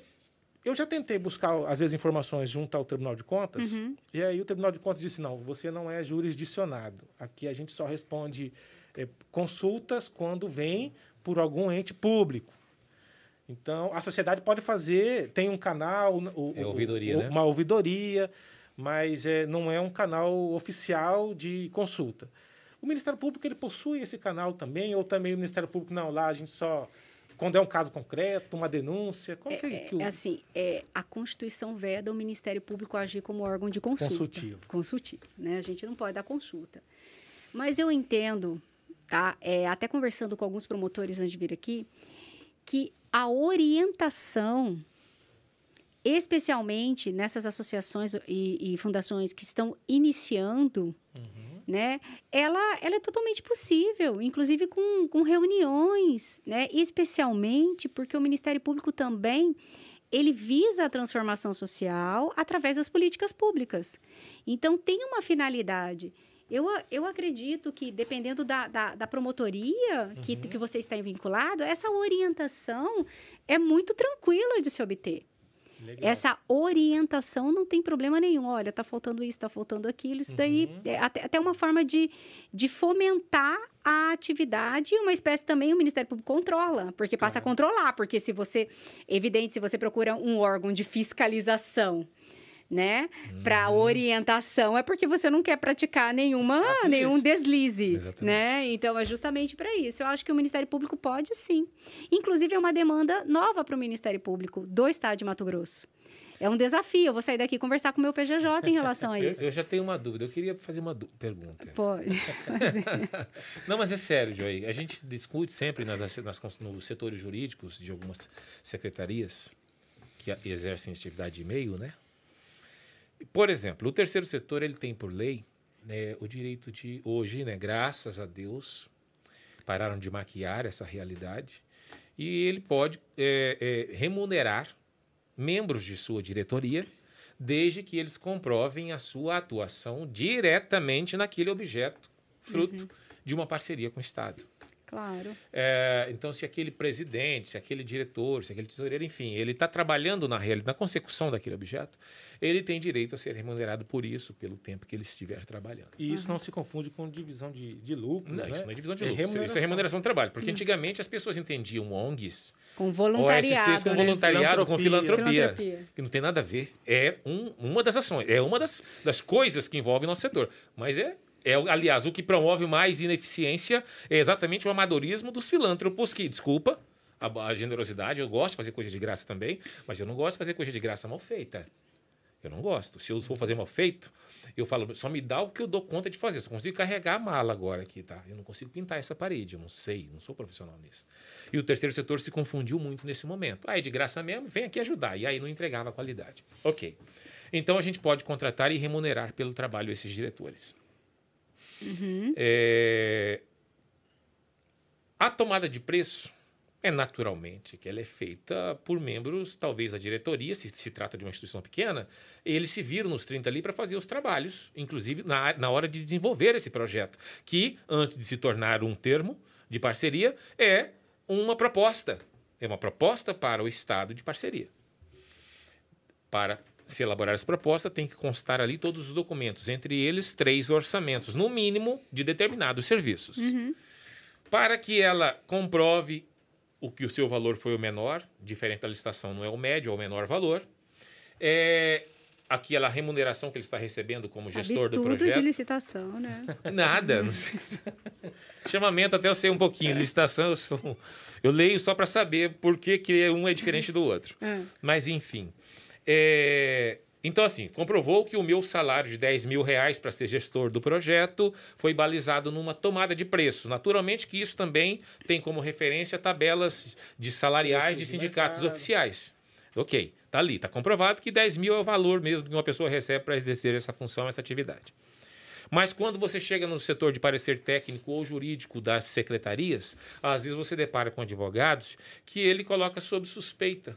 Speaker 3: eu já tentei buscar, às vezes, informações junto ao Tribunal de Contas, uhum. e aí o Tribunal de Contas disse: não, você não é jurisdicionado. Aqui a gente só responde é, consultas quando vem por algum ente público. Então, a sociedade pode fazer, tem um canal, o,
Speaker 1: é ouvidoria,
Speaker 3: o,
Speaker 1: né?
Speaker 3: uma ouvidoria, mas é, não é um canal oficial de consulta. O Ministério Público ele possui esse canal também, ou também o Ministério Público, não, lá a gente só quando é um caso concreto, uma denúncia? Como
Speaker 2: é,
Speaker 3: que, que o...
Speaker 2: é assim, é, a Constituição veda o Ministério Público agir como órgão de consulta.
Speaker 3: Consultivo.
Speaker 2: Consultivo, né? A gente não pode dar consulta. Mas eu entendo, tá? É, até conversando com alguns promotores antes de vir aqui, que a orientação, especialmente nessas associações e, e fundações que estão iniciando, uhum né? Ela, ela é totalmente possível, inclusive com, com reuniões, né? Especialmente porque o Ministério Público também ele visa a transformação social através das políticas públicas. Então, tem uma finalidade. Eu, eu acredito que, dependendo da, da, da promotoria que, uhum. que você está vinculado, essa orientação é muito tranquila de se obter. Legal. Essa orientação não tem problema nenhum. Olha, está faltando isso, está faltando aquilo. Isso uhum. daí é até, até uma forma de, de fomentar a atividade uma espécie também o Ministério Público controla, porque passa a controlar, porque se você, evidente, se você procura um órgão de fiscalização né? Para orientação é porque você não quer praticar nenhuma,
Speaker 3: Ah,
Speaker 2: nenhum
Speaker 3: isso.
Speaker 2: deslize,
Speaker 1: Exatamente.
Speaker 2: né? Então é justamente para isso. Eu acho que o Ministério Público pode sim. Inclusive é uma demanda nova para o Ministério Público do Estado de Mato Grosso. É um desafio. Eu vou sair daqui e conversar com o meu PGJ em relação a
Speaker 1: Eu,
Speaker 2: isso.
Speaker 1: eu já tenho uma dúvida. Eu queria fazer uma pergunta.
Speaker 2: Pode.
Speaker 1: Não, mas é sério, Joey. A gente discute sempre nas, nas, nos setores jurídicos de algumas secretarias que exercem atividade de e-mail, né? Por exemplo, o terceiro setor ele tem por lei né, o direito de hoje, né, graças a Deus, pararam de maquiar essa realidade e ele pode é, é, remunerar membros de sua diretoria desde que eles comprovem a sua atuação diretamente naquele objeto, fruto de uma parceria com o Estado.
Speaker 2: Claro.
Speaker 1: É, então, se aquele presidente, se aquele diretor, se aquele tesoureiro, enfim, ele está trabalhando na realidade, na consecução daquele objeto, ele tem direito a ser remunerado por isso, pelo tempo que ele estiver trabalhando.
Speaker 3: E isso não se confunde com divisão de, de lucro.
Speaker 1: Não,
Speaker 3: né?
Speaker 1: isso não é divisão de
Speaker 3: É
Speaker 1: lucro, isso- é
Speaker 3: remuneração.
Speaker 1: do trabalho. Porque antigamente as pessoas entendiam ONGs,
Speaker 2: Com voluntariado.
Speaker 1: OSCs com
Speaker 2: né?
Speaker 1: voluntariado, com
Speaker 3: Filantropia.
Speaker 1: filantropia,
Speaker 2: Filantropia.
Speaker 1: que não tem nada a ver. É um- uma das ações, é uma das, das coisas que envolve o nosso setor. Mas é, é, aliás, o que promove mais ineficiência é exatamente o amadorismo dos filântropos, que, desculpa, a, a generosidade, eu gosto de fazer coisa de graça também, mas eu não gosto de fazer coisa de graça mal feita. Eu não gosto. Se eu for fazer mal feito, eu falo, só me dá o que eu dou conta de fazer. Eu só consigo carregar a mala agora aqui, tá? Eu não consigo pintar essa parede, eu não sei, não sou profissional nisso. E o terceiro setor se confundiu muito nesse momento. Aí, de graça mesmo, vem aqui ajudar. E aí não entregava a qualidade. Ok. Então a gente pode contratar e remunerar pelo trabalho esses diretores. É, A tomada de preço é naturalmente que ela é feita por membros, talvez da diretoria, se se trata de uma instituição pequena, eles se viram nos 30 ali para fazer os trabalhos, inclusive na, na hora de desenvolver esse projeto, que antes de se tornar um termo de parceria, é uma proposta. É uma proposta para o Estado de parceria. Para se elaborar essa proposta, tem que constar ali todos os documentos, entre eles três orçamentos, no mínimo, de determinados serviços. Para que ela comprove o que o seu valor foi o menor, diferente da licitação, não é o médio, é o menor valor. É aquela remuneração que ele está recebendo como
Speaker 2: Sabe
Speaker 1: gestor do
Speaker 2: tudo
Speaker 1: projeto.
Speaker 2: de licitação, né?
Speaker 1: Nada. Não sei. se- Chamamento até eu sei um pouquinho. Licitação eu sou. Eu leio só para saber por que, que um é diferente do outro.
Speaker 2: É.
Speaker 1: Mas, enfim. É, Então, assim, comprovou que o meu salário de 10 mil reais para ser gestor do projeto foi balizado numa tomada de preço. Naturalmente que isso também tem como referência tabelas de salariais de sindicatos oficiais. Ok, tá ali, tá comprovado que 10 mil é o valor mesmo que uma pessoa recebe para exercer essa função, essa atividade. Mas quando você chega no setor de parecer técnico ou jurídico das secretarias, às vezes você depara com advogados que ele coloca sob suspeita.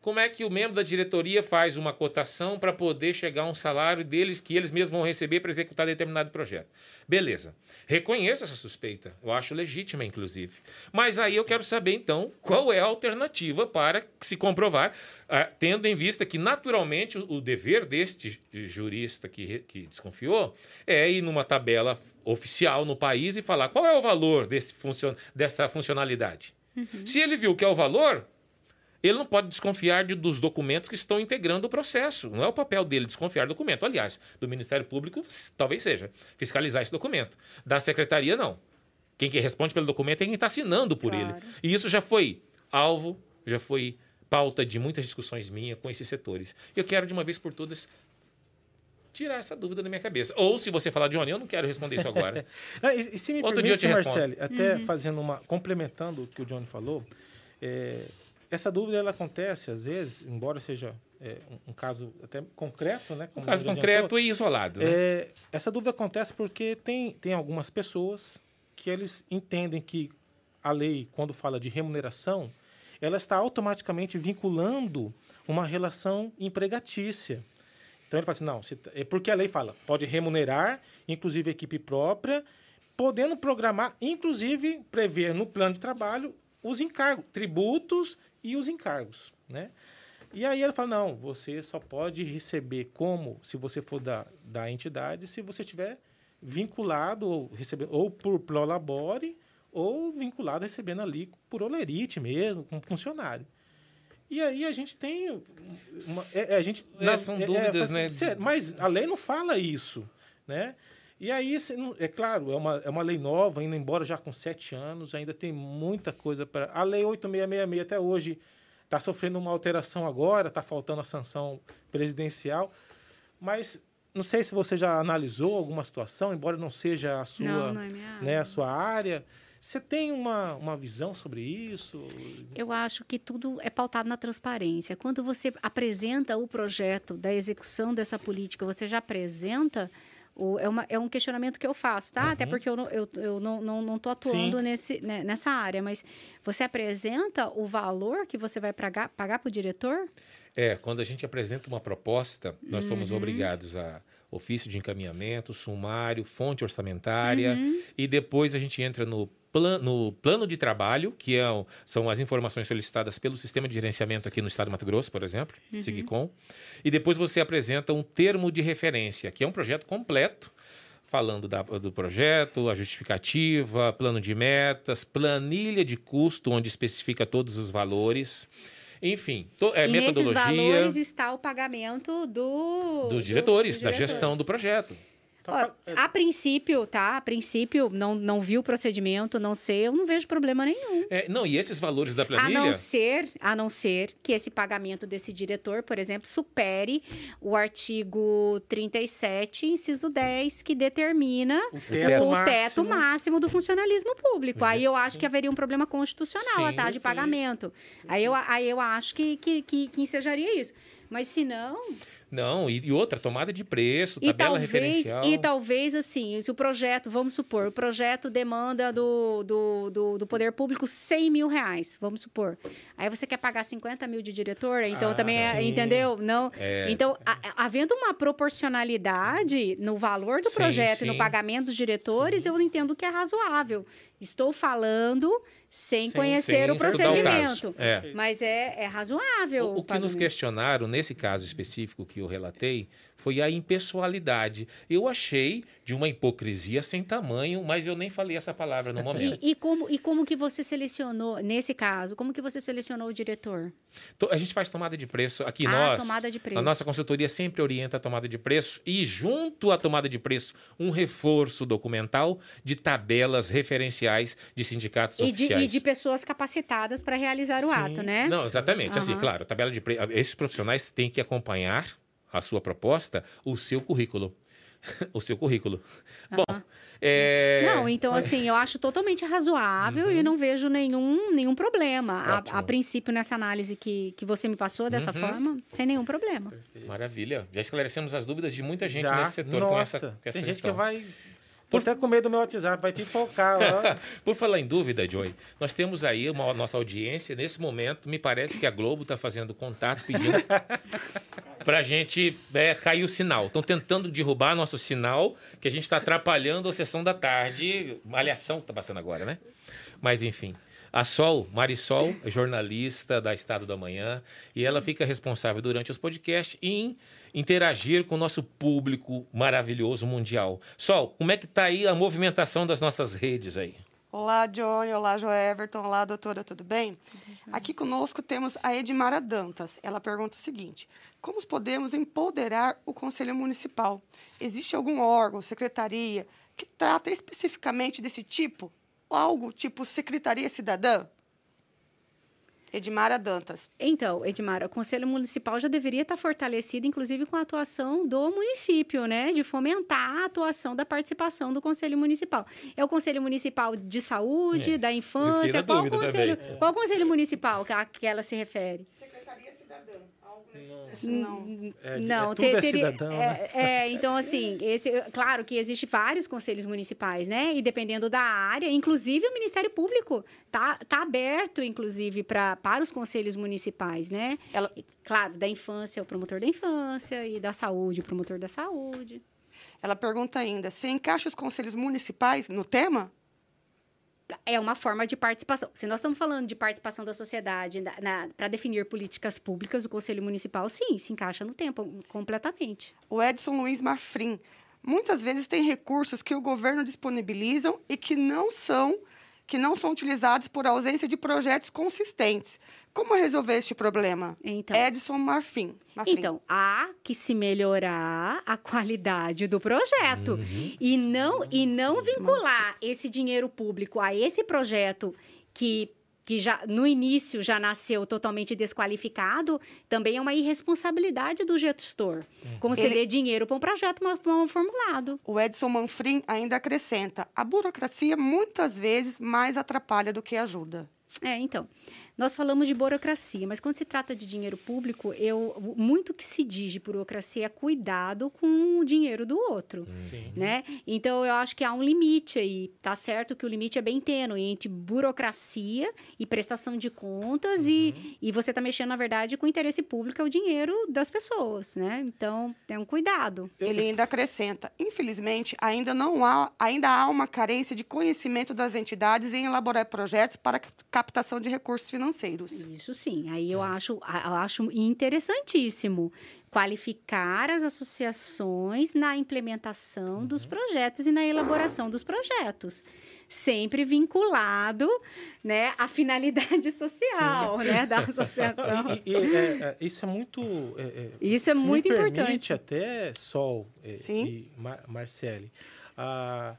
Speaker 1: Como é que o membro da diretoria faz uma cotação para poder chegar a um salário deles que eles mesmos vão receber para executar determinado projeto? Beleza. Reconheço essa suspeita. Eu acho legítima, inclusive. Mas aí eu quero saber, então, qual é a alternativa para se comprovar, ah, tendo em vista que, naturalmente, o, dever deste jurista que, que desconfiou é ir numa tabela oficial no país e falar qual é o valor desse funcion dessa funcionalidade. Se ele viu que é o valor, ele não pode desconfiar de- dos documentos que estão integrando o processo. Não é o papel dele desconfiar do documento. Aliás, do Ministério Público talvez seja fiscalizar esse documento. Da Secretaria, não. Quem que responde pelo documento é quem está assinando por
Speaker 2: Claro.
Speaker 1: ele. E isso já foi alvo, já foi pauta de muitas discussões minhas com esses setores. Eu quero, de uma vez por todas, tirar essa dúvida da minha cabeça. Ou, se você falar, Johnny, eu não quero responder isso agora.
Speaker 3: E, e se me
Speaker 1: Outro dia eu
Speaker 3: permite,
Speaker 1: te respondo.
Speaker 3: Marcele, até fazendo uma. complementando o que o Johnny falou, é, essa dúvida ela acontece, às vezes, embora seja é, um, um caso até concreto, né?
Speaker 1: Um caso concreto
Speaker 3: adiantou,
Speaker 1: e isolado. Né?
Speaker 3: é, essa dúvida acontece porque tem, tem algumas pessoas que eles entendem que a lei, quando fala de remuneração, ela está automaticamente vinculando uma relação empregatícia. Então ele fala assim, não, se- é porque a lei fala, pode remunerar, inclusive equipe própria, podendo programar, inclusive prever no plano de trabalho os encargos, tributos e os encargos, né? E aí ele fala, não, você só pode receber como, se você for da, da entidade, se você tiver vinculado ou, receber, ou por prolabore ou vinculado recebendo ali por olerite mesmo, como funcionário. E aí a gente tem. Uma, é, a gente,
Speaker 1: é, são dúvidas, né?
Speaker 3: Mas a lei não fala isso. Né? E aí, é claro, é uma, é uma lei nova, ainda embora já com sete anos, ainda tem muita coisa para. A lei 8666 até hoje está sofrendo uma alteração agora, está faltando a sanção presidencial. Mas não sei se você já analisou alguma situação, embora não seja a sua,
Speaker 2: não, não é
Speaker 3: né, a sua área. Você tem uma, uma visão sobre isso?
Speaker 2: Eu acho que tudo é pautado na transparência. Quando você apresenta o projeto da execução dessa política, você já apresenta o, é, uma, é um questionamento que eu faço, tá? Uhum. Até porque eu não estou eu, eu não, não, não tô atuando nesse, né, nessa área, mas você apresenta o valor que você vai pagar para o diretor?
Speaker 1: É, quando a gente apresenta uma proposta, nós uhum. somos obrigados a ofício de encaminhamento, sumário, fonte orçamentária, uhum. e depois a gente entra no no plano de trabalho, que é, são as informações solicitadas pelo sistema de gerenciamento aqui no estado do Mato Grosso, por exemplo, uhum. SIGCOM, e depois você apresenta um termo de referência, que é um projeto completo, falando da, do projeto, a justificativa, plano de metas, planilha de custo, onde especifica todos os valores. Enfim, to, é,
Speaker 2: e
Speaker 1: metodologia. Nesses
Speaker 2: valores está o pagamento do,
Speaker 1: dos diretores, do, do da gestão do projeto.
Speaker 2: Ó, a princípio, tá? A princípio, não, não vi o procedimento, não sei, eu não vejo problema nenhum.
Speaker 1: É, não, e esses valores da planilha?
Speaker 2: A não ser, a não ser que esse pagamento desse diretor, por exemplo, supere o artigo 37, inciso 10, que determina
Speaker 3: o teto,
Speaker 2: o
Speaker 3: máximo.
Speaker 2: teto máximo do funcionalismo público. Aí eu acho que haveria um problema constitucional, sim, tá? De pagamento. Aí eu, aí eu acho que, que, que, que ensejaria isso. Mas se não.
Speaker 1: Não, e, e outra, tomada de preço, tabela talvez, referencial.
Speaker 2: E talvez, assim, se o projeto, vamos supor, o projeto demanda do, do, do, do, poder público 100 mil reais, vamos supor. Aí você quer pagar 50 mil de diretor, então ah, também, é, entendeu? Não. É. Então, a, havendo uma proporcionalidade no valor do sim, projeto sim. e no pagamento dos diretores, sim. eu entendo que é razoável. Estou falando sem, conhecer sem o procedimento. O é. Mas é, é razoável.
Speaker 1: O, o que nos questionaram, nesse caso específico que eu relatei, foi a impessoalidade. Eu achei de uma hipocrisia sem tamanho, mas eu nem falei essa palavra no momento.
Speaker 2: E, e, como, e como que você selecionou, nesse caso, como que você selecionou o diretor?
Speaker 1: A gente faz tomada de preço. Aqui ah, nós, tomada de preço. a nossa consultoria sempre orienta a tomada de preço e, junto à tomada de preço, um reforço documental de tabelas referenciais de sindicatos
Speaker 2: e
Speaker 1: oficiais.
Speaker 2: De, e de pessoas capacitadas para realizar Sim. o ato, né?
Speaker 1: Não, exatamente. Uhum. Assim, claro, tabela de preço. Esses profissionais têm que acompanhar a sua proposta, o seu currículo. o seu currículo. Uhum. Bom, é...
Speaker 2: Não, então assim, eu acho totalmente razoável uhum. e não vejo nenhum, nenhum problema. A, a, princípio, nessa análise que, que você me passou dessa uhum. forma, sem nenhum problema.
Speaker 1: Perfeito. Maravilha. Já esclarecemos as dúvidas de muita gente Já? nesse setor Nossa, com essa, com essa
Speaker 3: tem
Speaker 1: questão.
Speaker 3: gente que vai por até com medo do meu WhatsApp, vai pipocar.
Speaker 1: Por falar em dúvida, Joy, nós temos aí uma nossa audiência. Nesse momento, me parece que a Globo está fazendo contato, pedindo para a gente é, cair o sinal. Estão tentando derrubar nosso sinal, que a gente está atrapalhando a sessão da tarde. Malhação que está passando agora, né? Mas, enfim. A Sol, Marisol, jornalista da Estado da Manhã, e ela fica responsável durante os podcasts em interagir com o nosso público maravilhoso mundial. Sol, como é que está aí a movimentação das nossas redes aí?
Speaker 4: Olá, Johnny. Olá, Joeverton. Olá, doutora, tudo bem? Uhum. Aqui conosco temos a Edmara Dantas. Ela pergunta o seguinte: Como podemos empoderar o Conselho Municipal? Existe algum órgão, secretaria, que trata especificamente desse tipo? Algo tipo Secretaria Cidadã? Edmara Dantas.
Speaker 2: Então, Edmara, o Conselho Municipal já deveria estar fortalecido, inclusive com a atuação do município, né? De fomentar a atuação da participação do Conselho Municipal. É o Conselho Municipal de Saúde, é. da Infância. Qual conselho, qual conselho municipal que, a, que ela se refere?
Speaker 3: Não. É, não, é, tudo é cidadão, né?
Speaker 2: é, é, então assim, esse, claro que existe vários conselhos municipais, né? E dependendo da área, inclusive o Ministério Público tá, tá aberto, inclusive, pra, para os conselhos municipais, né? Ela... Claro, da infância, o promotor da infância, e da saúde, o promotor da saúde.
Speaker 4: Ela pergunta ainda: se encaixa os conselhos municipais no tema?
Speaker 2: É uma forma de participação. Se nós estamos falando de participação da sociedade para definir políticas públicas, o Conselho Municipal, sim, se encaixa no tempo completamente.
Speaker 4: O Edson Luiz Marfrim. Muitas vezes tem recursos que o governo disponibilizam e que não são que não são utilizados por ausência de projetos consistentes. Como resolver este problema?
Speaker 2: Então.
Speaker 4: Edson Marfim. Marfim.
Speaker 2: Então, há que se melhorar a qualidade do projeto e não e não vincular esse dinheiro público a esse projeto que que já no início já nasceu totalmente desqualificado, também é uma irresponsabilidade do gestor. Conceder
Speaker 4: Ele-
Speaker 2: dinheiro para um projeto mal, mal formulado.
Speaker 4: O Edson Manfrim ainda acrescenta: a burocracia muitas vezes mais atrapalha do que ajuda.
Speaker 2: É, então, nós falamos de burocracia, mas quando se trata de dinheiro público, eu muito que se diz de burocracia é cuidado com o dinheiro do outro.
Speaker 3: Sim.
Speaker 2: né? Então eu acho que há um limite aí, tá certo que o limite é bem tênue entre burocracia e prestação de contas e, e você tá mexendo na verdade com o interesse público, é o dinheiro das pessoas, né? Então tem um cuidado.
Speaker 4: Ele ainda acrescenta: infelizmente, ainda não há, ainda há uma carência de conhecimento das entidades em elaborar projetos para cap- captação de recursos financeiros.
Speaker 2: Isso sim, aí eu acho, a- eu acho interessantíssimo qualificar as associações na implementação dos projetos e na elaboração dos projetos, sempre vinculado, né, à finalidade social, né, da associação.
Speaker 3: E, e- é, é, isso é muito. é, é,
Speaker 2: Isso é
Speaker 3: me
Speaker 2: muito
Speaker 3: permite
Speaker 2: importante.
Speaker 3: até, Sol é, e Mar Marcele, a,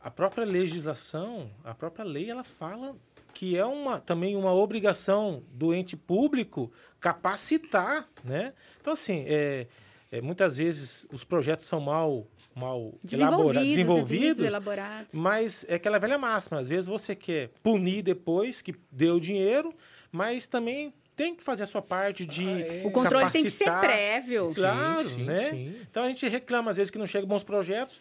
Speaker 3: a própria legislação, a própria lei, ela fala que é uma, também uma obrigação do ente público capacitar, né? Então, assim, é, é, muitas vezes os projetos são mal, mal elabora-
Speaker 2: Desenvolvidos,
Speaker 3: desenvolvidos
Speaker 2: elaborados.
Speaker 3: mas é aquela velha máxima. Às vezes você quer punir depois que deu o dinheiro, mas também tem que fazer a sua parte de.
Speaker 2: O controle tem que ser prévio.
Speaker 1: Sim,
Speaker 3: Claro,
Speaker 1: sim,
Speaker 3: né?
Speaker 1: sim.
Speaker 3: Então a gente reclama às vezes que não chegam bons projetos.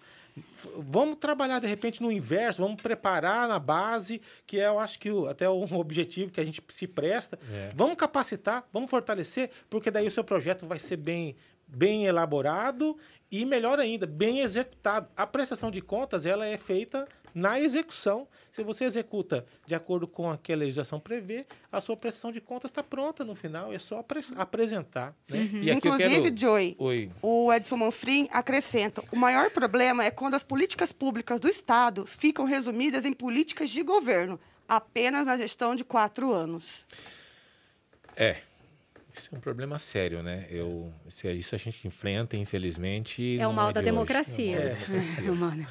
Speaker 3: Vamos trabalhar de repente no inverso, vamos preparar na base, que é, eu acho que o- até um objetivo que a gente se presta.
Speaker 1: É.
Speaker 3: Vamos capacitar, vamos fortalecer, porque daí o seu projeto vai ser bem, bem elaborado e melhor ainda, bem executado. A prestação de contas ela é feita na execução. Se você executa de acordo com o que a legislação prevê, a sua prestação de contas está pronta no final, é só apre- apresentar. Né?
Speaker 1: E aqui eu
Speaker 4: Inclusive,
Speaker 1: quero...
Speaker 4: Joey,
Speaker 1: Oi.
Speaker 4: o Edson Manfrim acrescenta: o maior problema é quando as políticas públicas do Estado ficam resumidas em políticas de governo, apenas na gestão de quatro anos.
Speaker 1: É. Isso é um problema sério, né? Eu, isso, é- isso a gente enfrenta, infelizmente.
Speaker 2: É o mal
Speaker 1: é
Speaker 2: da democracia.
Speaker 1: É.
Speaker 2: É o mal da-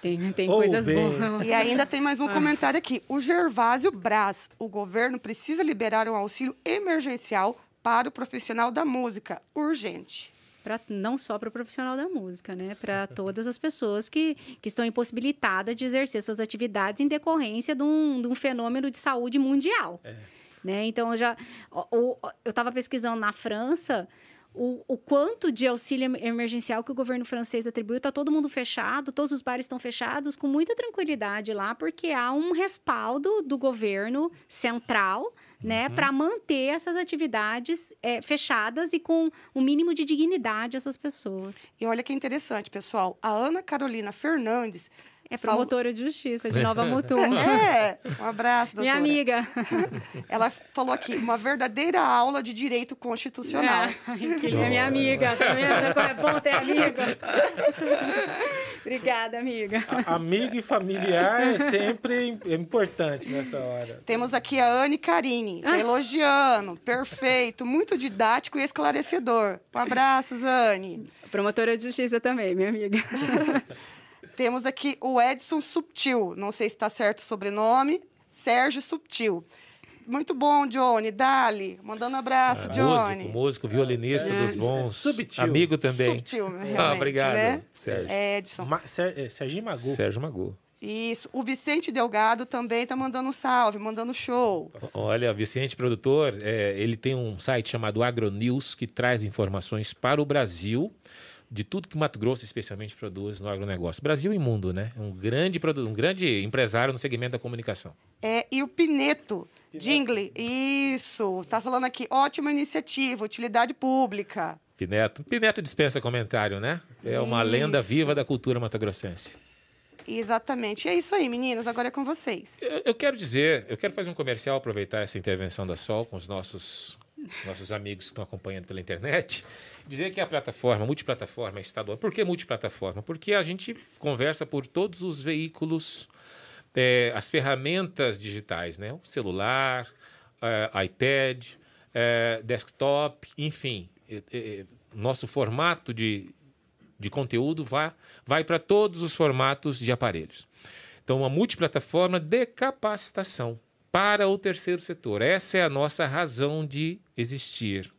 Speaker 2: Tem, tem
Speaker 3: Ou
Speaker 2: coisas
Speaker 3: bem.
Speaker 2: boas.
Speaker 4: E ainda tem mais um comentário aqui. O Gervásio Braz. O governo precisa liberar um auxílio emergencial para o profissional da música. Urgente.
Speaker 2: Pra, não só para o profissional da música, né? Para todas as pessoas que, que estão impossibilitadas de exercer suas atividades em decorrência de um, de um fenômeno de saúde mundial. Né? Então, eu já. eu estava pesquisando na França. O, o quanto de auxílio emergencial que o governo francês atribuiu, está todo mundo fechado, todos os bares estão fechados com muita tranquilidade lá, porque há um respaldo do governo central né, para manter essas atividades é, fechadas e com o mínimo de dignidade essas pessoas.
Speaker 4: E olha que interessante, pessoal. A Ana Carolina Fernandes.
Speaker 2: É
Speaker 4: falou-
Speaker 2: promotora de justiça de Nova Mutum.
Speaker 4: É, um abraço, doutora.
Speaker 2: Minha amiga.
Speaker 4: Ela falou aqui, uma verdadeira aula de direito constitucional.
Speaker 2: É, que linda, minha amiga. Tá vendo como é bom ter amiga? Obrigada, amiga.
Speaker 3: A- Amigo e familiar é sempre im- é importante nessa hora.
Speaker 4: Temos aqui a Anne Carine, tá elogiando. Perfeito, muito didático e esclarecedor. Um abraço, Anne.
Speaker 2: Promotora de justiça também, minha amiga.
Speaker 4: Temos aqui o Edson Subtil, não sei se está certo o sobrenome, Sérgio Subtil. Muito bom, Johnny. Dali, mandando um abraço, Johnny.
Speaker 1: Músico, músico, violinista
Speaker 2: É.
Speaker 1: dos bons.
Speaker 3: Subtil.
Speaker 1: Amigo também.
Speaker 4: Subtil, realmente,
Speaker 1: Ah, obrigado,
Speaker 4: né?
Speaker 1: Sérgio.
Speaker 4: Edson.
Speaker 3: Ma Ser é, Serginho Magu.
Speaker 1: Sérgio Magu.
Speaker 4: Isso. O Vicente Delgado também tá mandando um salve, mandando show.
Speaker 1: Olha, Vicente Produtor, é, ele tem um site chamado Agronews que traz informações para o Brasil de tudo que o Mato Grosso especialmente produz no agronegócio. Brasil e mundo, né? Um grande, um grande empresário no segmento da comunicação.
Speaker 4: É, e o Pineto, Jingle, isso. Tá falando aqui, ótima iniciativa, utilidade pública.
Speaker 1: Pineto. Pineto dispensa comentário, né? É uma lenda viva da cultura matogrossense.
Speaker 4: Exatamente. E é isso aí, meninos. Agora é com vocês.
Speaker 1: Eu, eu quero dizer, eu quero fazer um comercial, aproveitar essa intervenção da Sol com os nossos, nossos amigos que estão acompanhando pela internet. Dizer que a plataforma, multiplataforma estadual. Por que multiplataforma? Porque a gente conversa por todos os veículos é, as ferramentas digitais, né? O celular, é, iPad, é, desktop, enfim. É, é, nosso formato de, de conteúdo vai, vai para todos os formatos de aparelhos. Então, uma multiplataforma de capacitação para o terceiro setor. Essa é a nossa razão de existir.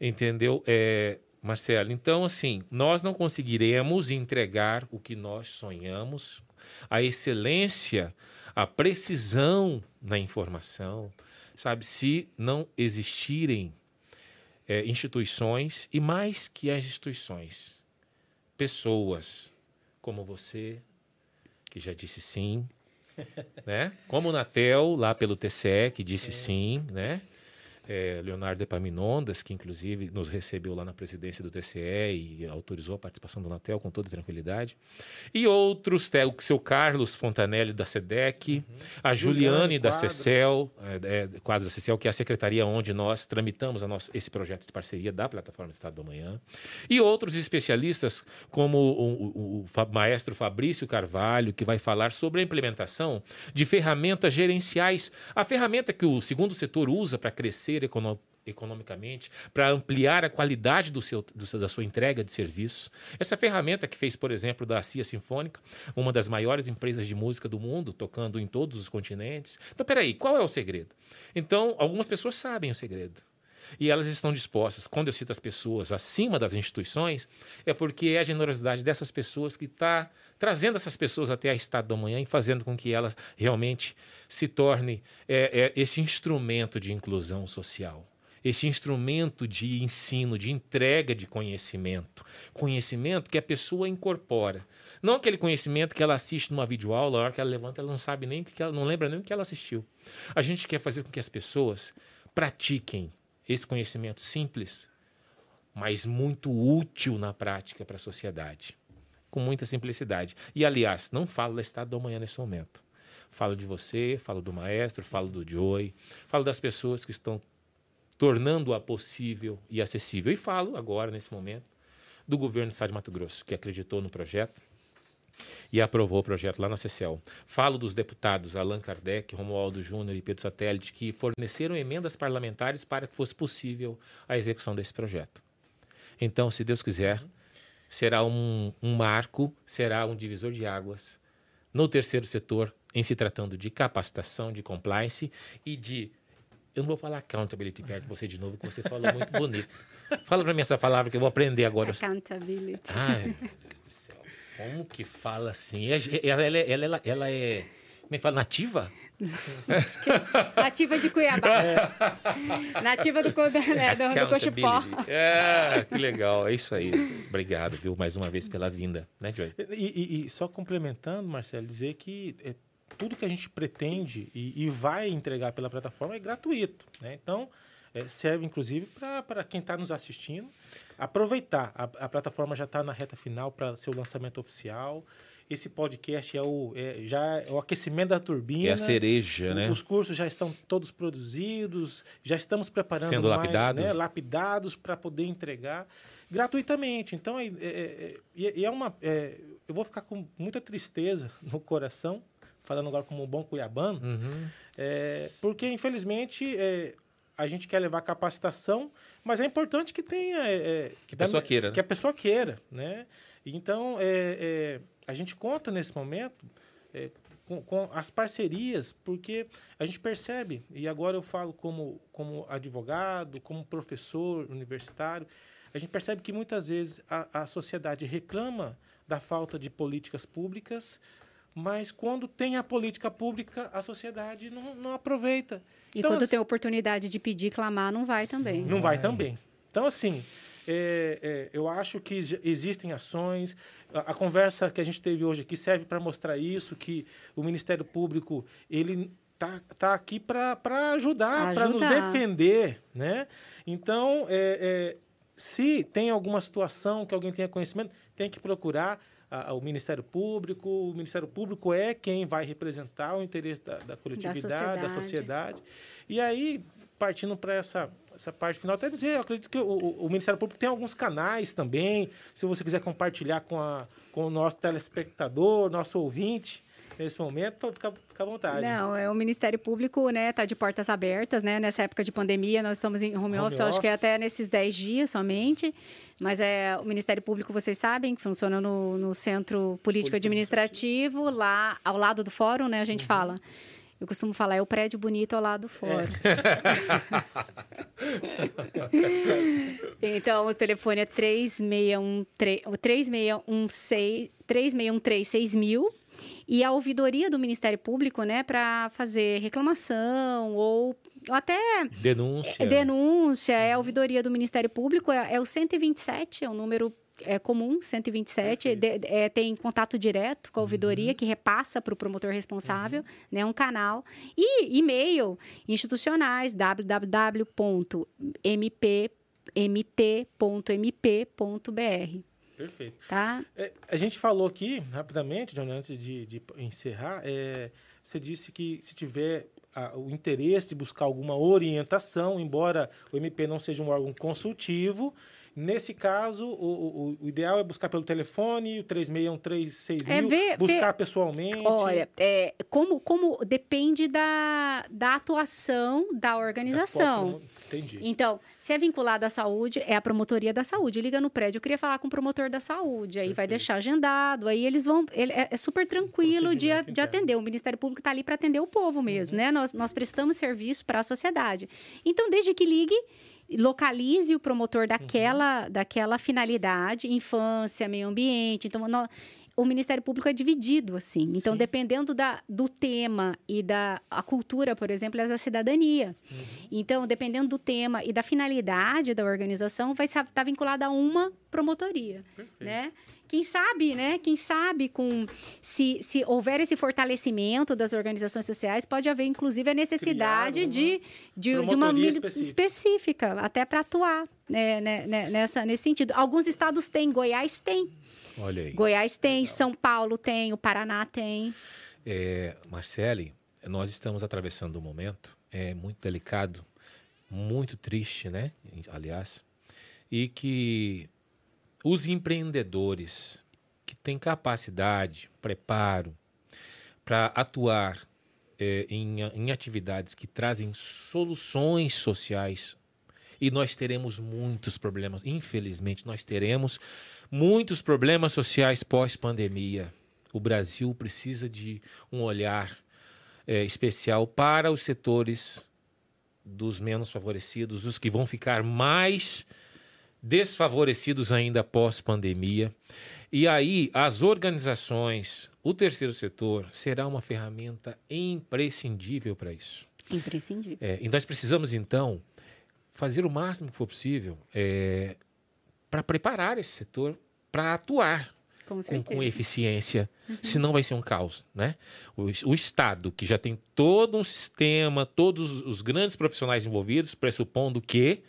Speaker 1: Entendeu, é, Marcelo? Então, assim, nós não conseguiremos entregar o que nós sonhamos, a excelência, a precisão na informação, sabe? Se não existirem é, instituições e mais que as instituições, pessoas como você, que já disse sim, né? Como o Natel, lá pelo TCE, que disse é. sim, né? É, Leonardo Epaminondas, que inclusive nos recebeu lá na presidência do TCE e autorizou a participação do Natel com toda tranquilidade. E outros, o seu Carlos Fontanelli da SEDEC, uhum. a Juliane, da CECEL, é, é, quadros da CECEL, que é a secretaria onde nós tramitamos esse projeto de parceria da plataforma Estado do Amanhã. E outros especialistas, como o, o, o maestro Fabrício Carvalho, que vai falar sobre a implementação de ferramentas gerenciais. A ferramenta que o segundo setor usa para crescer crescer econo economicamente, para ampliar a qualidade do seu, do, da sua entrega de serviços. Essa ferramenta que fez, por exemplo, da CIA Sinfônica, uma das maiores empresas de música do mundo, tocando em todos os continentes. Então, peraí, qual é o segredo? Então, algumas pessoas sabem o segredo. E elas estão dispostas, quando eu cito as pessoas acima das instituições, é porque é a generosidade dessas pessoas que está trazendo essas pessoas até a estado da manhã e fazendo com que elas realmente se torne é, é, esse instrumento de inclusão social esse instrumento de ensino, de entrega de conhecimento. Conhecimento que a pessoa incorpora. Não aquele conhecimento que ela assiste numa videoaula, a hora que ela levanta, ela não sabe nem o que ela não lembra nem o que ela assistiu. A gente quer fazer com que as pessoas pratiquem esse conhecimento simples, mas muito útil na prática para a sociedade. Com muita simplicidade. E, aliás, não falo da Estado do Amanhã nesse momento. Falo de você, falo do maestro, falo do Joey, falo das pessoas que estão tornando-a possível e acessível. E falo agora, nesse momento, do governo do Estado de Mato Grosso, que acreditou no projeto e aprovou o projeto lá na CCL. Falo dos deputados Allan Kardec, Romualdo Júnior e Pedro Satélite, que forneceram emendas parlamentares para que fosse possível a execução desse projeto. Então, se Deus quiser, será um, um marco, será um divisor de águas no terceiro setor em se tratando de capacitação, de compliance e de. Eu não vou falar accountability perto de você de novo, que você falou muito bonito. Fala para mim essa palavra que eu vou aprender agora.
Speaker 2: Accountability.
Speaker 1: Ai, meu Deus do céu. Como que fala assim? Ela, ela, ela, ela é. Como é que fala? Nativa?
Speaker 2: Nativa de Cuiabá. É. Nativa do, né, do, do Cochipó.
Speaker 1: É, que legal. É isso aí. Obrigado, viu, mais uma vez pela vinda, né, Joy?
Speaker 3: E, e, e só complementando, Marcelo, dizer que é, tudo que a gente pretende e, e, vai entregar pela plataforma é gratuito. Né? Então, é, serve inclusive para quem está nos assistindo aproveitar. A, a plataforma já está na reta final para seu lançamento oficial. Esse podcast é o, é, já é o aquecimento da turbina.
Speaker 1: É a cereja, né?
Speaker 3: Os cursos já estão todos produzidos, já estamos preparando
Speaker 1: Sendo mais, lapidados.
Speaker 3: Né, lapidados para poder entregar gratuitamente. Então, é, é, é, é uma, é, eu vou ficar com muita tristeza no coração, falando agora como um bom cuiabano, uhum. é, porque, infelizmente, é, a gente quer levar capacitação, mas é importante que tenha... É,
Speaker 1: que a pessoa queira.
Speaker 3: Que né? a pessoa queira, né? Então, é, a gente conta nesse momento é, com, com, as parcerias, porque a gente percebe, e agora eu falo como, como advogado, como professor universitário, a gente percebe que muitas vezes a, a sociedade reclama da falta de políticas públicas, mas quando tem a política pública, a sociedade não, não aproveita.
Speaker 2: E então, quando assim, tem oportunidade de pedir, clamar, não vai também.
Speaker 3: Não vai também. Então, assim, é, é, eu acho que existem ações. A, a, conversa que a gente teve hoje aqui serve para mostrar isso, que o Ministério Público ele tá, tá aqui para ajudar, para nos defender, né? Então, é, é, se tem alguma situação que alguém tenha conhecimento, tem que procurar a, o Ministério Público. O Ministério Público é quem vai representar o interesse da, da coletividade, da sociedade. da sociedade. E aí, partindo para essa essa parte final, até dizer, eu acredito que o, o, Ministério Público tem alguns canais também, se você quiser compartilhar com, a, com o nosso telespectador, nosso ouvinte, nesse momento, fica, fica à vontade.
Speaker 2: Não, é o Ministério Público, né, tá de portas abertas, né, nessa época de pandemia, nós estamos em home, home office, office, acho que é até nesses 10 dias somente, mas é o Ministério Público, vocês sabem, que funciona no, no Centro Político, administrativo, lá ao lado do fórum, né, a gente uhum. fala. Eu costumo falar, é o prédio bonito ao lado do fórum. É. então, o telefone é 3613 6000 e a ouvidoria do Ministério Público, né, para fazer reclamação ou até
Speaker 1: denúncia.
Speaker 2: Denúncia, é a ouvidoria do Ministério Público, é, é o 127, é o número é comum, 127, de, é, tem contato direto com a ouvidoria, uhum. que repassa para o promotor responsável, uhum. né, um canal. E e-mail institucionais, www.mp.mt.mp.br.
Speaker 3: Perfeito.
Speaker 2: Tá?
Speaker 3: É, a gente falou aqui, rapidamente, John, antes de, de encerrar, é, você disse que se tiver a, o interesse de buscar alguma orientação, embora o MP não seja um órgão consultivo, Nesse caso, o, o, o, ideal é buscar pelo telefone, o 36136000, é ver, buscar ver, pessoalmente.
Speaker 2: Olha, é, como, como depende da, da atuação da organização. Da Entendi. Então, se é vinculado à saúde, é a promotoria da saúde. Liga no prédio, eu queria falar com o promotor da saúde, aí Perfeito. vai deixar agendado, aí eles vão. Ele, é, é super tranquilo de, de atender. O Ministério Público está ali para atender o povo mesmo, uhum. né? Nós, nós prestamos serviço para a sociedade. Então, desde que ligue localize o promotor daquela, uhum. daquela finalidade, infância, meio ambiente. Então, nós, o Ministério Público é dividido, assim. Então, Sim. dependendo da, do tema e da a cultura, por exemplo, é da cidadania. Uhum. Então, dependendo do tema e da finalidade da organização, vai estar tá vinculada a uma promotoria, Perfeito. né? Quem sabe, né? Quem sabe com se, se houver esse fortalecimento das organizações sociais, pode haver inclusive a necessidade de, de, de, uma específica, específica até para atuar né, né, né, nessa, nesse sentido. Alguns estados têm, Goiás tem.
Speaker 1: Olha aí.
Speaker 2: Goiás tem, Legal. São Paulo tem, o Paraná tem.
Speaker 1: É, Marcele, nós estamos atravessando um momento é, muito delicado, muito triste, né? Aliás, e que os empreendedores que têm capacidade, preparo para atuar é, em, em atividades que trazem soluções sociais, e nós teremos muitos problemas, infelizmente, nós teremos muitos problemas sociais pós-pandemia. O Brasil precisa de um olhar é, especial para os setores dos menos favorecidos, os que vão ficar mais desfavorecidos ainda pós-pandemia. E aí, as organizações, o terceiro setor, será uma ferramenta imprescindível para isso.
Speaker 2: Imprescindível.
Speaker 1: É, e nós precisamos, então, fazer o máximo que for possível é, para preparar esse setor para atuar com, com, com, eficiência, uhum. senão vai ser um caos. Né? O, o, Estado, que já tem todo um sistema, todos os grandes profissionais envolvidos, pressupondo que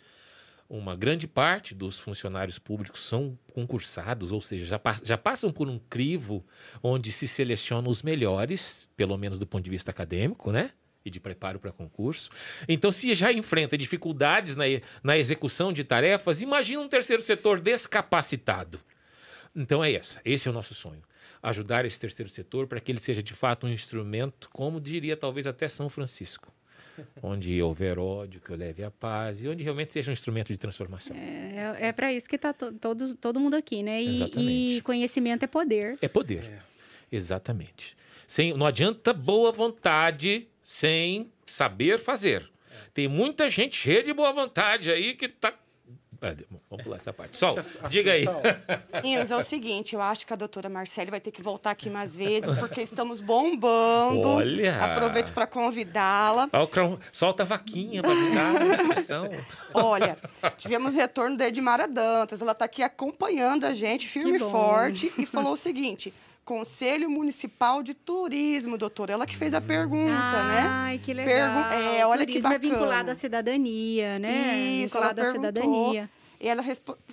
Speaker 1: uma grande parte dos funcionários públicos são concursados, ou seja, já, já passam por um crivo onde se selecionam os melhores, pelo menos do ponto de vista acadêmico, né? E de preparo para concurso. Então, se já enfrenta dificuldades na, na execução de tarefas, imagina um terceiro setor descapacitado. Então, é essa. Esse é o nosso sonho. Ajudar esse terceiro setor para que ele seja de fato um instrumento, como diria talvez até São Francisco onde houver ódio, que eu leve a paz, e onde realmente seja um instrumento de transformação.
Speaker 2: É, é, é para isso que está to, todo, todo mundo aqui, né? E, e, conhecimento é poder.
Speaker 1: É poder, é. exatamente. Sem, não adianta boa vontade sem saber fazer. Tem muita gente cheia de boa vontade aí que está Vamos pular essa parte. Sol, diga aí.
Speaker 4: Inês, é o seguinte, eu acho que a doutora Marcele vai ter que voltar aqui mais vezes, porque estamos bombando.
Speaker 1: Olha!
Speaker 4: Aproveito para convidá-la.
Speaker 1: Solta a vaquinha para ajudar a
Speaker 4: Olha, tivemos retorno da Edmara Dantas. Ela está aqui acompanhando a gente, firme e forte, e falou o seguinte... Conselho Municipal de Turismo, doutora. Ela que fez a pergunta,
Speaker 2: Ai,
Speaker 4: né?
Speaker 2: Ai, que legal. Pergun
Speaker 4: é, olha
Speaker 2: Turismo
Speaker 4: que bacana.
Speaker 2: é vinculado à cidadania, né? Isso, vinculado à cidadania.
Speaker 4: E ela,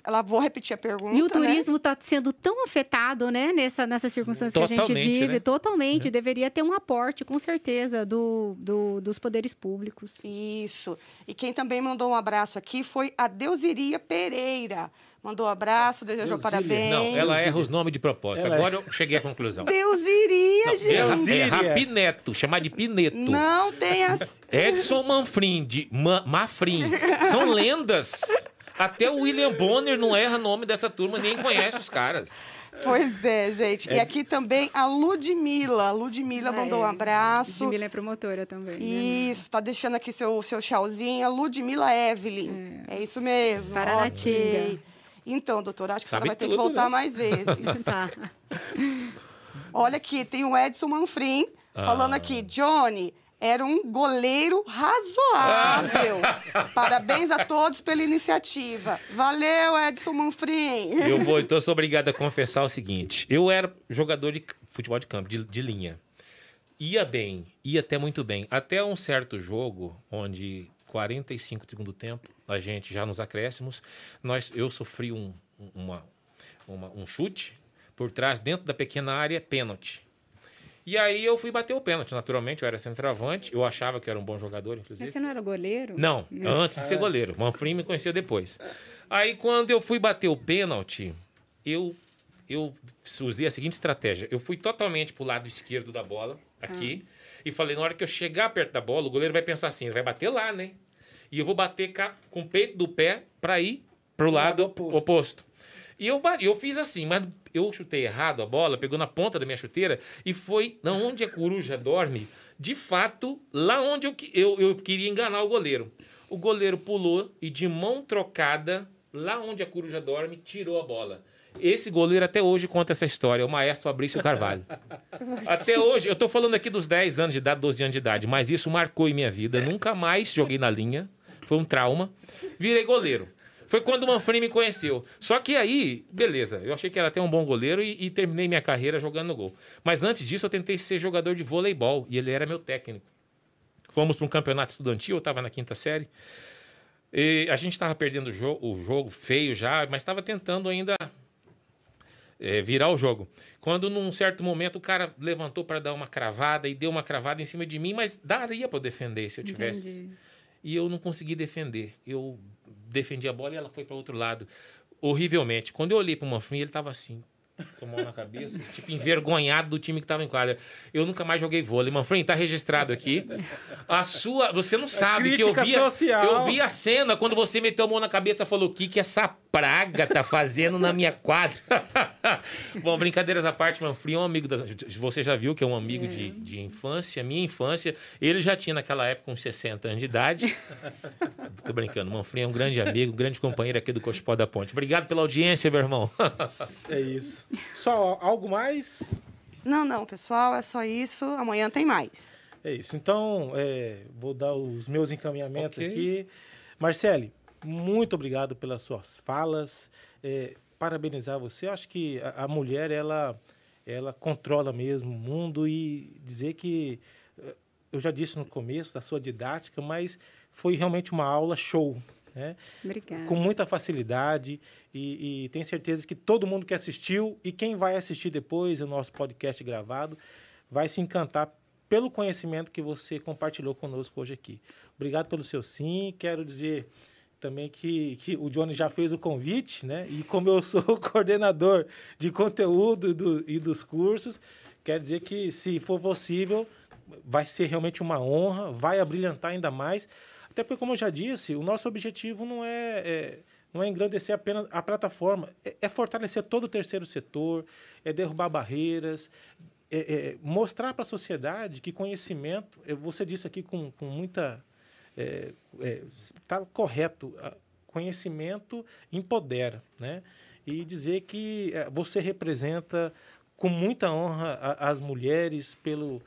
Speaker 4: ela vou repetir a pergunta.
Speaker 2: E o
Speaker 4: né?
Speaker 2: turismo está sendo tão afetado, né, nessa, nessa circunstância que a gente vive, né? totalmente. É. Deveria ter um aporte, com certeza, do, do, dos poderes públicos.
Speaker 4: Isso. E quem também mandou um abraço aqui foi a Deusiria Pereira. Mandou um abraço, desejou parabéns.
Speaker 1: Não, ela erra os nomes de propósito. Ela Agora é... eu cheguei à conclusão.
Speaker 4: Deus iria, não,
Speaker 1: gente. Erra, erra Pineto, chamar de Pineto.
Speaker 4: Não tem a...
Speaker 1: Edson Manfrim, de Ma Mafrim. São lendas. Até o William Bonner não erra nome dessa turma, nem conhece os caras.
Speaker 4: Pois é, gente. É. E aqui também a Ludmilla. A Ludmilla ah, mandou é. um abraço.
Speaker 2: Ludmilla é promotora também. Né?
Speaker 4: Isso, tá deixando aqui seu, seu tchauzinho. A Ludmilla Evelyn. É, é isso mesmo.
Speaker 2: Paranatinga. Okay.
Speaker 4: Então, doutora, acho que Sabe você vai ter que voltar né? mais vezes. tá. Olha aqui, tem o Edson Manfrim ah. falando aqui. Johnny, era um goleiro razoável. Parabéns a todos pela iniciativa. Valeu, Edson Manfrim.
Speaker 1: Eu vou, então, sou obrigado a confessar o seguinte: eu era jogador de futebol de campo, de, de linha. Ia bem, ia até muito bem. Até um certo jogo, onde 45 do segundo tempo, a gente já nos acréscimos, nós, eu sofri um, uma, uma, um chute por trás, dentro da pequena área, pênalti. E aí eu fui bater o pênalti, naturalmente, eu era centroavante, eu achava que era um bom jogador, inclusive.
Speaker 2: Mas você não era goleiro?
Speaker 1: Não, antes de ser goleiro. Manfrim me conheceu depois. Aí quando eu fui bater o pênalti, eu eu usei a seguinte estratégia. Eu fui totalmente pro lado esquerdo da bola, aqui, ah. e falei, na hora que eu chegar perto da bola, o goleiro vai pensar assim, ele vai bater lá, né? E eu vou bater com o peito do pé para ir pro lado, lado oposto. oposto. E eu, eu fiz assim, mas eu chutei errado a bola, pegou na ponta da minha chuteira e foi na onde a coruja dorme, de fato, lá onde eu, eu, eu queria enganar o goleiro. O goleiro pulou e de mão trocada, lá onde a coruja dorme, tirou a bola. Esse goleiro até hoje conta essa história, o maestro Fabrício Carvalho. até hoje, eu estou falando aqui dos 10 anos de idade, 12 anos de idade, mas isso marcou em minha vida. Nunca mais joguei na linha, foi um trauma. Virei goleiro. Foi quando o Manfrini me conheceu. Só que aí, beleza, eu achei que era até um bom goleiro e, e terminei minha carreira jogando no gol. Mas antes disso, eu tentei ser jogador de voleibol e ele era meu técnico. Fomos para um campeonato estudantil, eu estava na quinta série. E a gente estava perdendo o jogo, o jogo, feio já, mas estava tentando ainda é, virar o jogo. Quando, num certo momento, o cara levantou para dar uma cravada e deu uma cravada em cima de mim, mas daria para defender se eu tivesse. Entendi. E eu não consegui defender. Eu defendi a bola e ela foi para outro lado. Horrivelmente. Quando eu olhei para o Manfrim, ele estava assim, com a mão na cabeça, tipo, envergonhado do time que estava em quadra. Eu nunca mais joguei vôlei. Manfrim, tá registrado aqui. A sua. Você não sabe que eu vi. Eu vi a cena quando você meteu a mão na cabeça e falou: o que, que essa praga tá fazendo na minha quadra? Bom, brincadeiras à parte, Manfrim é um amigo das. Você já viu que é um amigo é. De, de infância, minha infância. Ele já tinha naquela época uns 60 anos de idade. Tô brincando. Manfrim é um grande amigo, um grande companheiro aqui do Cochipó da Ponte. Obrigado pela audiência, meu irmão.
Speaker 3: é isso. Só algo mais?
Speaker 4: Não, não, pessoal, é só isso. Amanhã tem mais.
Speaker 3: É isso. Então, é, vou dar os meus encaminhamentos okay. aqui. Marcele, muito obrigado pelas suas falas. É, parabenizar você. Eu acho que a, a, mulher, ela, ela controla mesmo o mundo e dizer que. É, eu já disse no começo da sua didática, mas foi realmente uma aula show. Né?
Speaker 2: Obrigada.
Speaker 3: Com muita facilidade e, e tenho certeza que todo mundo que assistiu e quem vai assistir depois o nosso podcast gravado vai se encantar pelo conhecimento que você compartilhou conosco hoje aqui. Obrigado pelo seu sim. Quero dizer também que, que o Johnny já fez o convite, né? E como eu sou o coordenador de conteúdo do, e dos cursos, quero dizer que, se for possível, vai ser realmente uma honra, vai abrilhantar ainda mais até porque, como eu já disse, o nosso objetivo não é, é não é engrandecer apenas a plataforma, é, é, fortalecer todo o terceiro setor, é derrubar barreiras, é, é mostrar para a sociedade que conhecimento, é, você disse aqui com, com muita. Está é, correto, conhecimento empodera, né? E dizer que você representa com muita honra as mulheres pelo,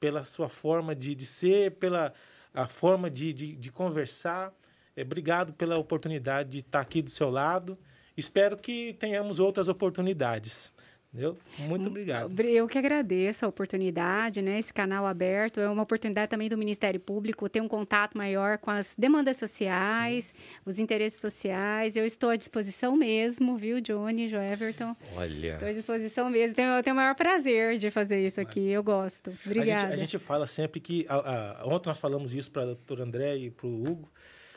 Speaker 3: pela sua forma de, de ser, pela a forma de, de, de conversar. É, obrigado pela oportunidade de estar aqui do seu lado. Espero que tenhamos outras oportunidades. Entendeu? Muito obrigado.
Speaker 2: Eu que agradeço a oportunidade, né? Esse canal aberto é uma oportunidade também do Ministério Público ter um contato maior com as demandas sociais, Sim. os interesses sociais. Eu estou à disposição mesmo, viu, Johnny, Jo Everton?
Speaker 1: Olha.
Speaker 2: Estou à disposição mesmo. Tenho, tenho o maior prazer de fazer isso aqui. Eu gosto. Obrigada.
Speaker 3: A gente, a gente fala sempre que. A, a, ontem nós falamos isso para o doutor André e para o Hugo.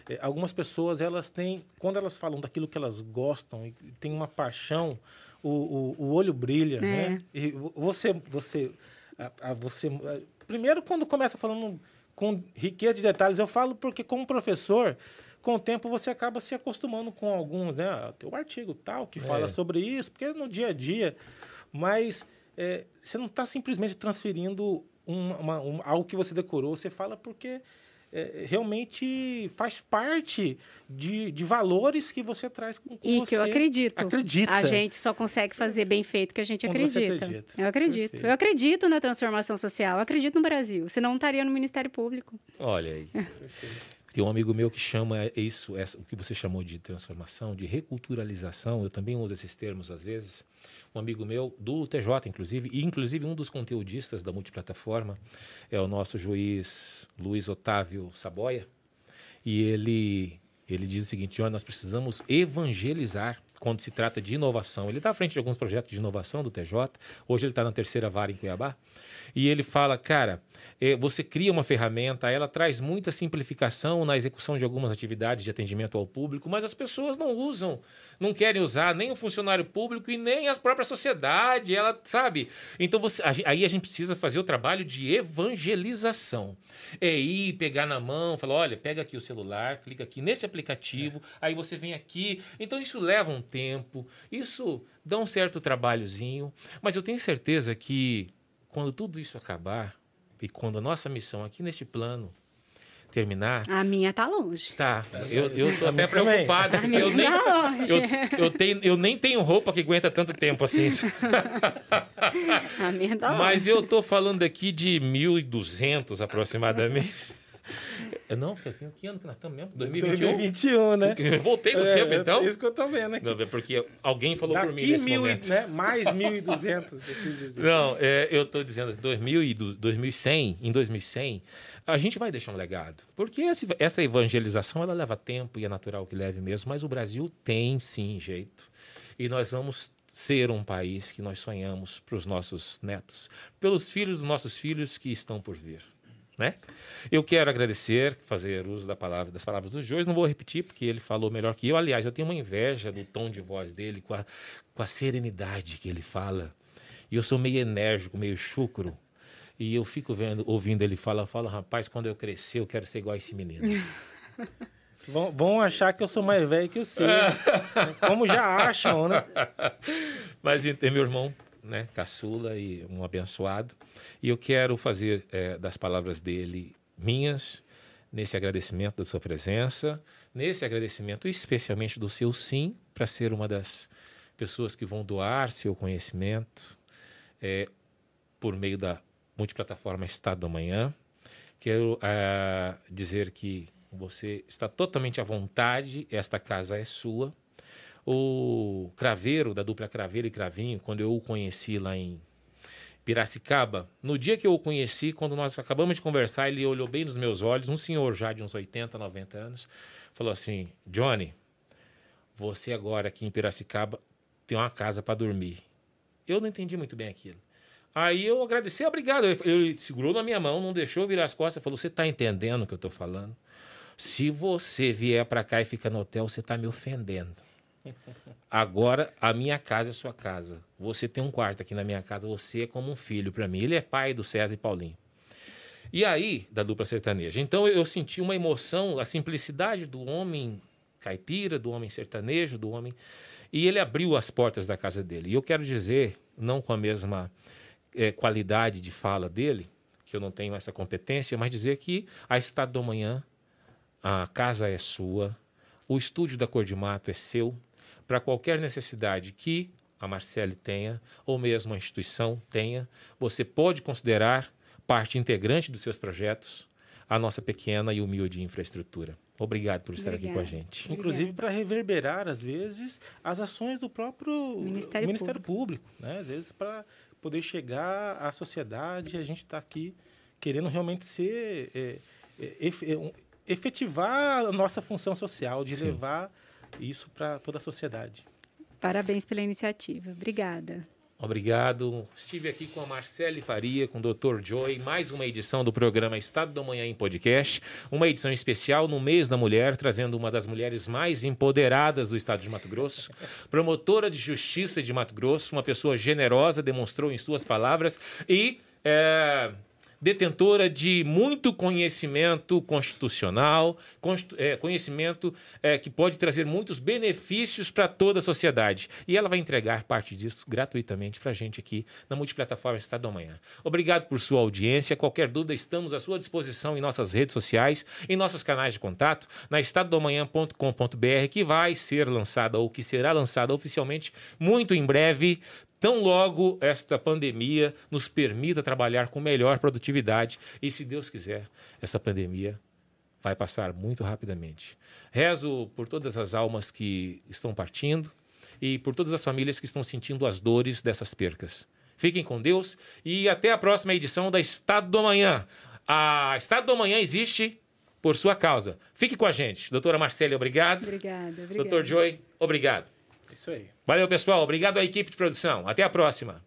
Speaker 3: É, algumas pessoas, elas têm. Quando elas falam daquilo que elas gostam e têm uma paixão o, o, o olho brilha, né? é. né? E você, você, a, a, você, primeiro quando começa falando com riqueza de detalhes, eu falo porque como professor, com o tempo você acaba se acostumando com alguns, né? Ah, tem um artigo tal que fala é. sobre isso, porque é no dia a dia, mas é, você não está simplesmente transferindo uma, uma, um, algo que você decorou, você fala porque é, realmente faz parte de, de valores que você traz com, com
Speaker 2: e
Speaker 3: você.
Speaker 2: que eu acredito.
Speaker 3: Acredita.
Speaker 2: A gente só consegue fazer bem feito que a gente acredita. acredita. Eu acredito. Perfeito. Eu acredito na transformação social. Eu acredito no Brasil. Senão não estaria no Ministério Público.
Speaker 1: Olha aí. Tem um amigo meu que chama isso, essa, o que você chamou de transformação, de reculturalização. Eu também uso esses termos às vezes um amigo meu, do TJ, inclusive, e inclusive um dos conteudistas da multiplataforma é o nosso juiz Luiz Otávio Saboia. E ele, ele diz o seguinte: nós precisamos evangelizar quando se trata de inovação. Ele está à frente de alguns projetos de inovação do TJ. Hoje ele está na terceira vara em Cuiabá. E ele fala, cara, é, você cria uma ferramenta, ela traz muita simplificação na execução de algumas atividades de atendimento ao público, mas as pessoas não usam, não querem usar nem o funcionário público e nem a própria sociedade, ela sabe. Então você, aí a gente precisa fazer o trabalho de evangelização. É ir, pegar na mão, falar, olha, pega aqui o celular, clica aqui nesse aplicativo, é. aí você vem aqui. Então isso leva um tempo, isso dá um certo trabalhozinho, mas eu tenho certeza que quando tudo isso acabar e quando a nossa missão aqui neste plano terminar.
Speaker 2: A minha tá longe.
Speaker 1: Tá. Eu, eu tô até preocupado. Porque eu, nem, tá longe. Eu, eu, tenho, eu nem tenho roupa que aguenta tanto tempo assim.
Speaker 2: a minha tá longe.
Speaker 1: Mas eu tô falando aqui de 1.200 aproximadamente. Não, que ano que nós estamos mesmo? 2021?
Speaker 3: 2021, né?
Speaker 1: Eu voltei no é, tempo, então?
Speaker 3: É isso que eu tô vendo aqui.
Speaker 1: Não, é porque alguém falou Daqui por mim nesse
Speaker 3: mil,
Speaker 1: momento.
Speaker 3: Né? Mais 1.200, eu quis dizer.
Speaker 1: Não, é, eu tô dizendo, 2000 e 2100, em 2100, a gente vai deixar um legado. Porque essa evangelização, ela leva tempo e é natural que leve mesmo, mas o Brasil tem, sim, jeito. E nós vamos ser um país que nós sonhamos para os nossos netos, pelos filhos dos nossos filhos que estão por vir. Né? Eu quero agradecer, fazer uso da palavra, das palavras do Jorge, não vou repetir porque ele falou melhor que eu. Aliás, eu tenho uma inveja do tom de voz dele, com a, com a serenidade que ele fala. E eu sou meio enérgico, meio chucro. E eu fico vendo, ouvindo ele falar, eu falo, rapaz, quando eu crescer, eu quero ser igual a esse menino.
Speaker 3: Vão, vão achar que eu sou mais velho que você. Como já acham, né?
Speaker 1: Mas meu irmão, né, caçula e um abençoado. E eu quero fazer é, das palavras dele minhas, nesse agradecimento da sua presença, nesse agradecimento especialmente do seu sim, para ser uma das pessoas que vão doar seu conhecimento é, por meio da multiplataforma Estado do Amanhã. Quero é, dizer que você está totalmente à vontade, esta casa é sua. O Craveiro, da dupla Craveiro e Cravinho, quando eu o conheci lá em Piracicaba, no dia que eu o conheci, quando nós acabamos de conversar, ele olhou bem nos meus olhos, um senhor já de uns 80, 90 anos, falou assim: Johnny, você agora aqui em Piracicaba tem uma casa para dormir. Eu não entendi muito bem aquilo. Aí eu agradeci, obrigado. Ele segurou na minha mão, não deixou virar as costas, falou: Você está entendendo o que eu estou falando? Se você vier para cá e ficar no hotel, você está me ofendendo. Agora a minha casa é sua casa. Você tem um quarto aqui na minha casa, você é como um filho para mim. Ele é pai do César e Paulinho. E aí, da dupla sertaneja. Então eu senti uma emoção, a simplicidade do homem caipira, do homem sertanejo, do homem. E ele abriu as portas da casa dele. E eu quero dizer, não com a mesma é, qualidade de fala dele, que eu não tenho essa competência, mas dizer que a Estado do Amanhã, a casa é sua, o estúdio da Cor de Mato é seu, para qualquer necessidade que a Marcele tenha, ou mesmo a instituição tenha, você pode considerar parte integrante dos seus projetos a nossa pequena e humilde infraestrutura. Obrigado por estar
Speaker 2: Obrigada.
Speaker 1: aqui com a gente.
Speaker 3: Inclusive para reverberar, às vezes, as ações do próprio
Speaker 2: Ministério
Speaker 3: Ministério, Público. né? Às vezes, para poder chegar à sociedade, a gente está aqui querendo realmente ser. é, é, é, um- efetivar a nossa função social, de
Speaker 1: Sim.
Speaker 3: levar isso para toda a sociedade.
Speaker 2: Parabéns pela iniciativa. Obrigada.
Speaker 1: Obrigado. Estive aqui com a Marcele Faria, com o Dr. Joy, mais uma edição do programa Estado da Manhã em Podcast, uma edição especial no mês da mulher, trazendo uma das mulheres mais empoderadas do estado de Mato Grosso, promotora de justiça de Mato Grosso, uma pessoa generosa, demonstrou em suas palavras e é, detentora de muito conhecimento constitucional, constitu- é, conhecimento é, que pode trazer muitos benefícios para toda a sociedade. E ela vai entregar parte disso gratuitamente para a gente aqui na multiplataforma Estado da Manhã. Obrigado por sua audiência. Qualquer dúvida, estamos à sua disposição em nossas redes sociais, em nossos canais de contato, na estadodamanhã.com.br, que vai ser lançada ou que será lançada oficialmente muito em breve. Tão logo esta pandemia nos permita trabalhar com melhor produtividade e, se Deus quiser, essa pandemia vai passar muito rapidamente. Rezo por todas as almas que estão partindo e por todas as famílias que estão sentindo as dores dessas percas. Fiquem com Deus e até a próxima edição da Estado do Amanhã. A Estado do Amanhã existe por sua causa. Fique com a gente. Doutora Marcela, obrigado.
Speaker 2: Obrigada. obrigada.
Speaker 1: Doutor Joy, obrigado.
Speaker 3: Isso aí.
Speaker 1: Valeu, pessoal. Obrigado à equipe de produção. Até a próxima.